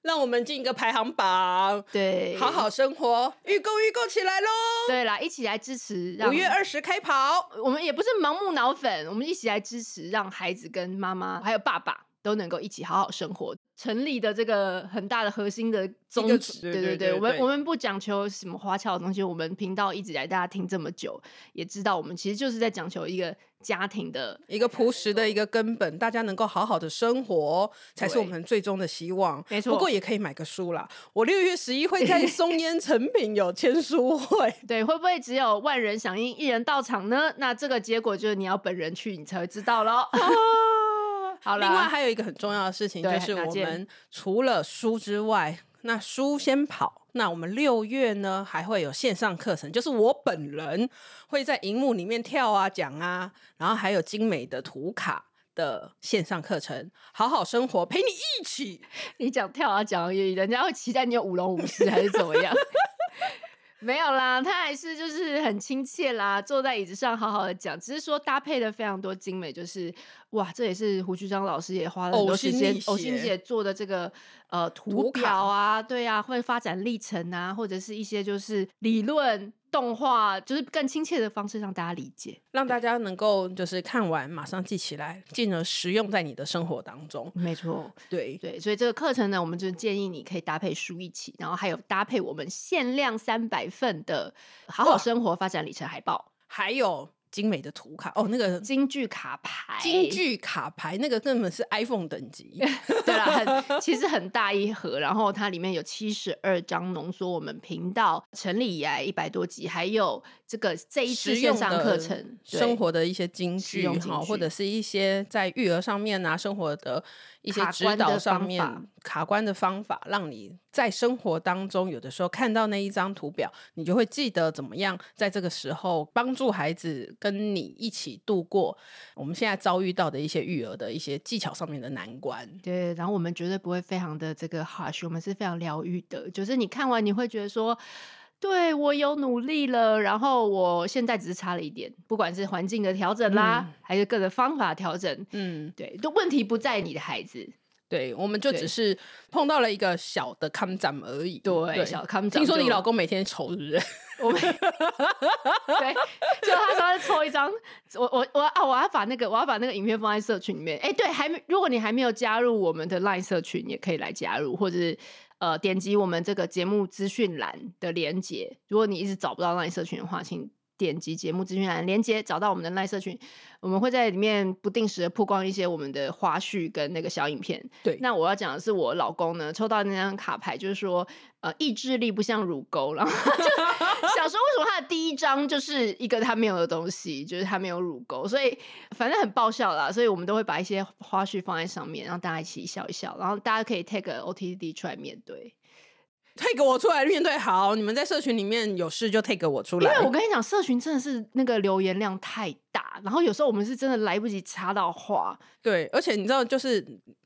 Speaker 4: 让我们进一个排行榜，
Speaker 2: 对，
Speaker 4: 好好生活，预购预购起来喽！
Speaker 2: 对啦，一起来支持，
Speaker 4: 五月二十开跑，
Speaker 2: 我们也不是盲目脑粉，我们一起来支持，让孩子跟妈妈还有爸爸都能够一起好好生活。成立的这个很大的核心的宗旨，对对对，对对对，我们我们不讲求什么花俏的东西，我们频道一直来大家听这么久，也知道我们其实就是在讲求一个家庭的
Speaker 4: 一个朴实的一个根本，大家能够好好的生活，才是我们最终的希望。没错，不过也可以买个书啦。我六月十一会在松 (laughs) 烟成品有签书会，
Speaker 2: 对，会不会只有万人响应，一人到场呢？那这个结果就是你要本人去，你才会知道喽。(laughs) 好，
Speaker 4: 另外还有一个很重要的事情，就是我们除了书之外，那书先跑。那我们六月呢，还会有线上课程，就是我本人会在荧幕里面跳啊讲啊，然后还有精美的图卡的线上课程，好好生活陪你一起。(laughs)
Speaker 2: 你讲跳啊讲，人家会期待你有舞龙舞狮还是怎么样？没有啦，他还是就是很亲切啦，坐在椅子上好好的讲，只是说搭配的非常多精美，就是哇，这也是胡旭章老师也花了很多时间，呕心沥血做的这个呃图表啊，对啊，或者发展历程啊，或者是一些就是理论。动画就是更亲切的方式让大家理解，
Speaker 4: 让大家能够就是看完马上记起来，进而实用在你的生活当中。
Speaker 2: 没错，
Speaker 4: 对
Speaker 2: 对，所以这个课程呢，我们就建议你可以搭配书一起，然后还有搭配我们限量三百份的好好生活发展里程海报，
Speaker 4: 还有。精美的图卡哦，那个
Speaker 2: 京剧卡牌，
Speaker 4: 京剧卡牌那个根本是 iPhone 等级，(laughs)
Speaker 2: 对啦，很其实很大一盒，然后它里面有七十二张浓缩我们频道成立以来一百多集，还有这个这一次线上课程
Speaker 4: 生活的一些京剧哈，或者是一些在育儿上面啊生活的。一些指导上面卡关的方法，让你在生活当中有的时候看到那一张图表，你就会记得怎么样在这个时候帮助孩子跟你一起度过我们现在遭遇到的一些育儿的一些技巧上面的难关。
Speaker 2: 对，然后我们绝对不会非常的这个 harsh，我们是非常疗愈的，就是你看完你会觉得说。对，我有努力了，然后我现在只是差了一点，不管是环境的调整啦，嗯、还是各个方法调整，嗯，对，都问题不在你的孩子，
Speaker 4: 对，我们就只是碰到了一个小的康展而已，
Speaker 2: 对，对小康展。
Speaker 4: 听说你老公每天抽，是不是？
Speaker 2: 我没，(laughs) 对，就他说他抽一张，我我我啊，我要把那个我要把那个影片放在社群里面，哎，对，还没，如果你还没有加入我们的 LINE 社群，也可以来加入，或者是。呃，点击我们这个节目资讯栏的连接。如果你一直找不到 LINE 社群的话，请点击节目资讯栏连接，找到我们的 LINE 社群。我们会在里面不定时的曝光一些我们的花絮跟那个小影片。
Speaker 4: 对，
Speaker 2: 那我要讲的是我老公呢，抽到那张卡牌，就是说，呃，意志力不像乳沟，然后就 (laughs) 想说，为什么他的第一张就是一个他没有的东西，就是他没有乳沟，所以反正很爆笑啦。所以我们都会把一些花絮放在上面，让大家一起笑一笑，然后大家可以 take OTD 出来面对。
Speaker 4: Take 我出来面对好，你们在社群里面有事就 take 我出来。
Speaker 2: 因为我跟你讲，社群真的是那个留言量太大，然后有时候我们是真的来不及插到话。
Speaker 4: 对，而且你知道，就是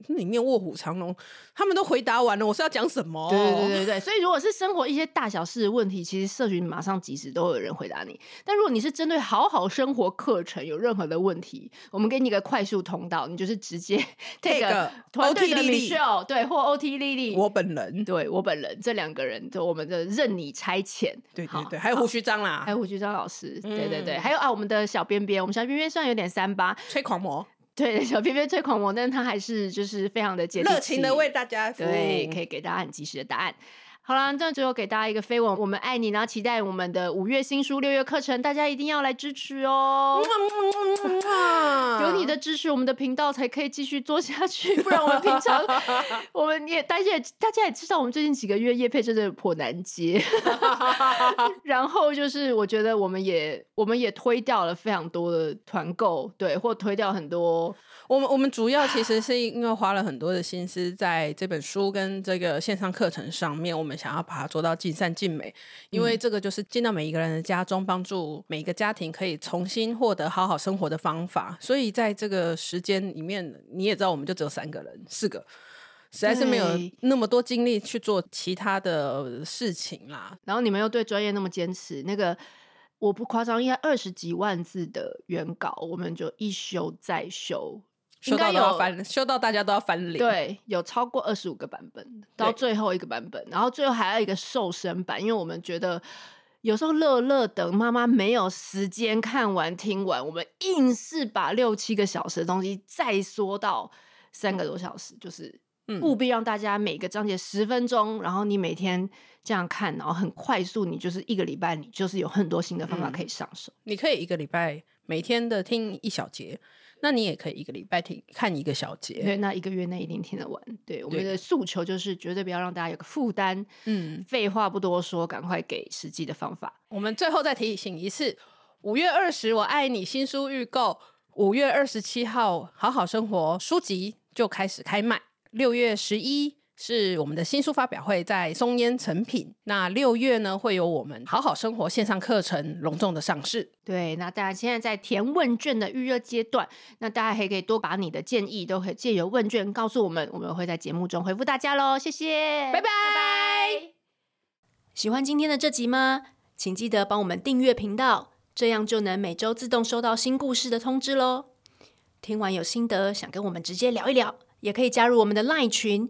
Speaker 4: 里面卧虎藏龙，他们都回答完了，我是要讲什么？
Speaker 2: 对对对 (laughs) 对，所以如果是生活一些大小事的问题，其实社群马上及时都有人回答你。但如果你是针对好好生活课程有任何的问题，我们给你一个快速通道，你就是直接 (laughs) take 团队的 Michelle 对，或 OT 丽丽，
Speaker 4: 我本人，
Speaker 2: 对我本人，这两个人就我们的任你差遣。
Speaker 4: 对对对，还有胡须章啦，
Speaker 2: 还有胡须章老师，对对对，还有啊，我们的小边边，我们小偏偏虽然有点三八，
Speaker 4: 吹狂魔。
Speaker 2: 对，小偏偏吹狂魔，但是他还是就是非常的
Speaker 4: 热情的为大家服务，
Speaker 2: 对，可以给大家很及时的答案。好了，那最后给大家一个飞吻，我们爱你，然后期待我们的五月新书、六月课程，大家一定要来支持哦！(laughs) 有你的支持，我们的频道才可以继续做下去，不然我们平常 (laughs) 我们也大家也大家也知道，我们最近几个月业配真的颇难接。(laughs) 然后就是我觉得我们也我们也推掉了非常多的团购，对，或推掉很多。
Speaker 4: 我们我们主要其实是因为花了很多的心思在这本书跟这个线上课程上面，我们。想要把它做到尽善尽美，因为这个就是进到每一个人的家中，帮助每一个家庭可以重新获得好好生活的方法。所以在这个时间里面，你也知道，我们就只有三个人，四个，实在是没有那么多精力去做其他的事情啦。
Speaker 2: 然后你们又对专业那么坚持，那个我不夸张，应该二十几万字的原稿，我们就一修再修。
Speaker 4: 修到都要翻，修到大家都要翻脸。
Speaker 2: 对，有超过二十五个版本，到最后一个版本，然后最后还有一个瘦身版，因为我们觉得有时候乐乐等妈妈没有时间看完听完，我们硬是把六七个小时的东西再缩到三个多小时，就是务必让大家每个章节十分钟，然后你每天这样看，然后很快速，你就是一个礼拜，你就是有很多新的方法可以上手。
Speaker 4: 你可以一个礼拜每天的听一小节。那你也可以一个礼拜听看一个小节，
Speaker 2: 对，那一个月内一定听得完。对，我们的诉求就是绝对不要让大家有个负担。嗯，废话不多说，赶快给实际的方法。
Speaker 4: 我们最后再提醒一次：五月二十，我爱你新书预购；五月二十七号，好好生活书籍就开始开卖；六月十一。是我们的新书发表会，在松烟成品。那六月呢，会有我们好好生活线上课程隆重的上市。
Speaker 2: 对，那大家现在在填问卷的预热阶段，那大家还可以多把你的建议都可以借由问卷告诉我们，我们会在节目中回复大家喽。谢谢，
Speaker 4: 拜拜拜拜。
Speaker 2: 喜欢今天的这集吗？请记得帮我们订阅频道，这样就能每周自动收到新故事的通知喽。听完有心得，想跟我们直接聊一聊，也可以加入我们的 LINE 群。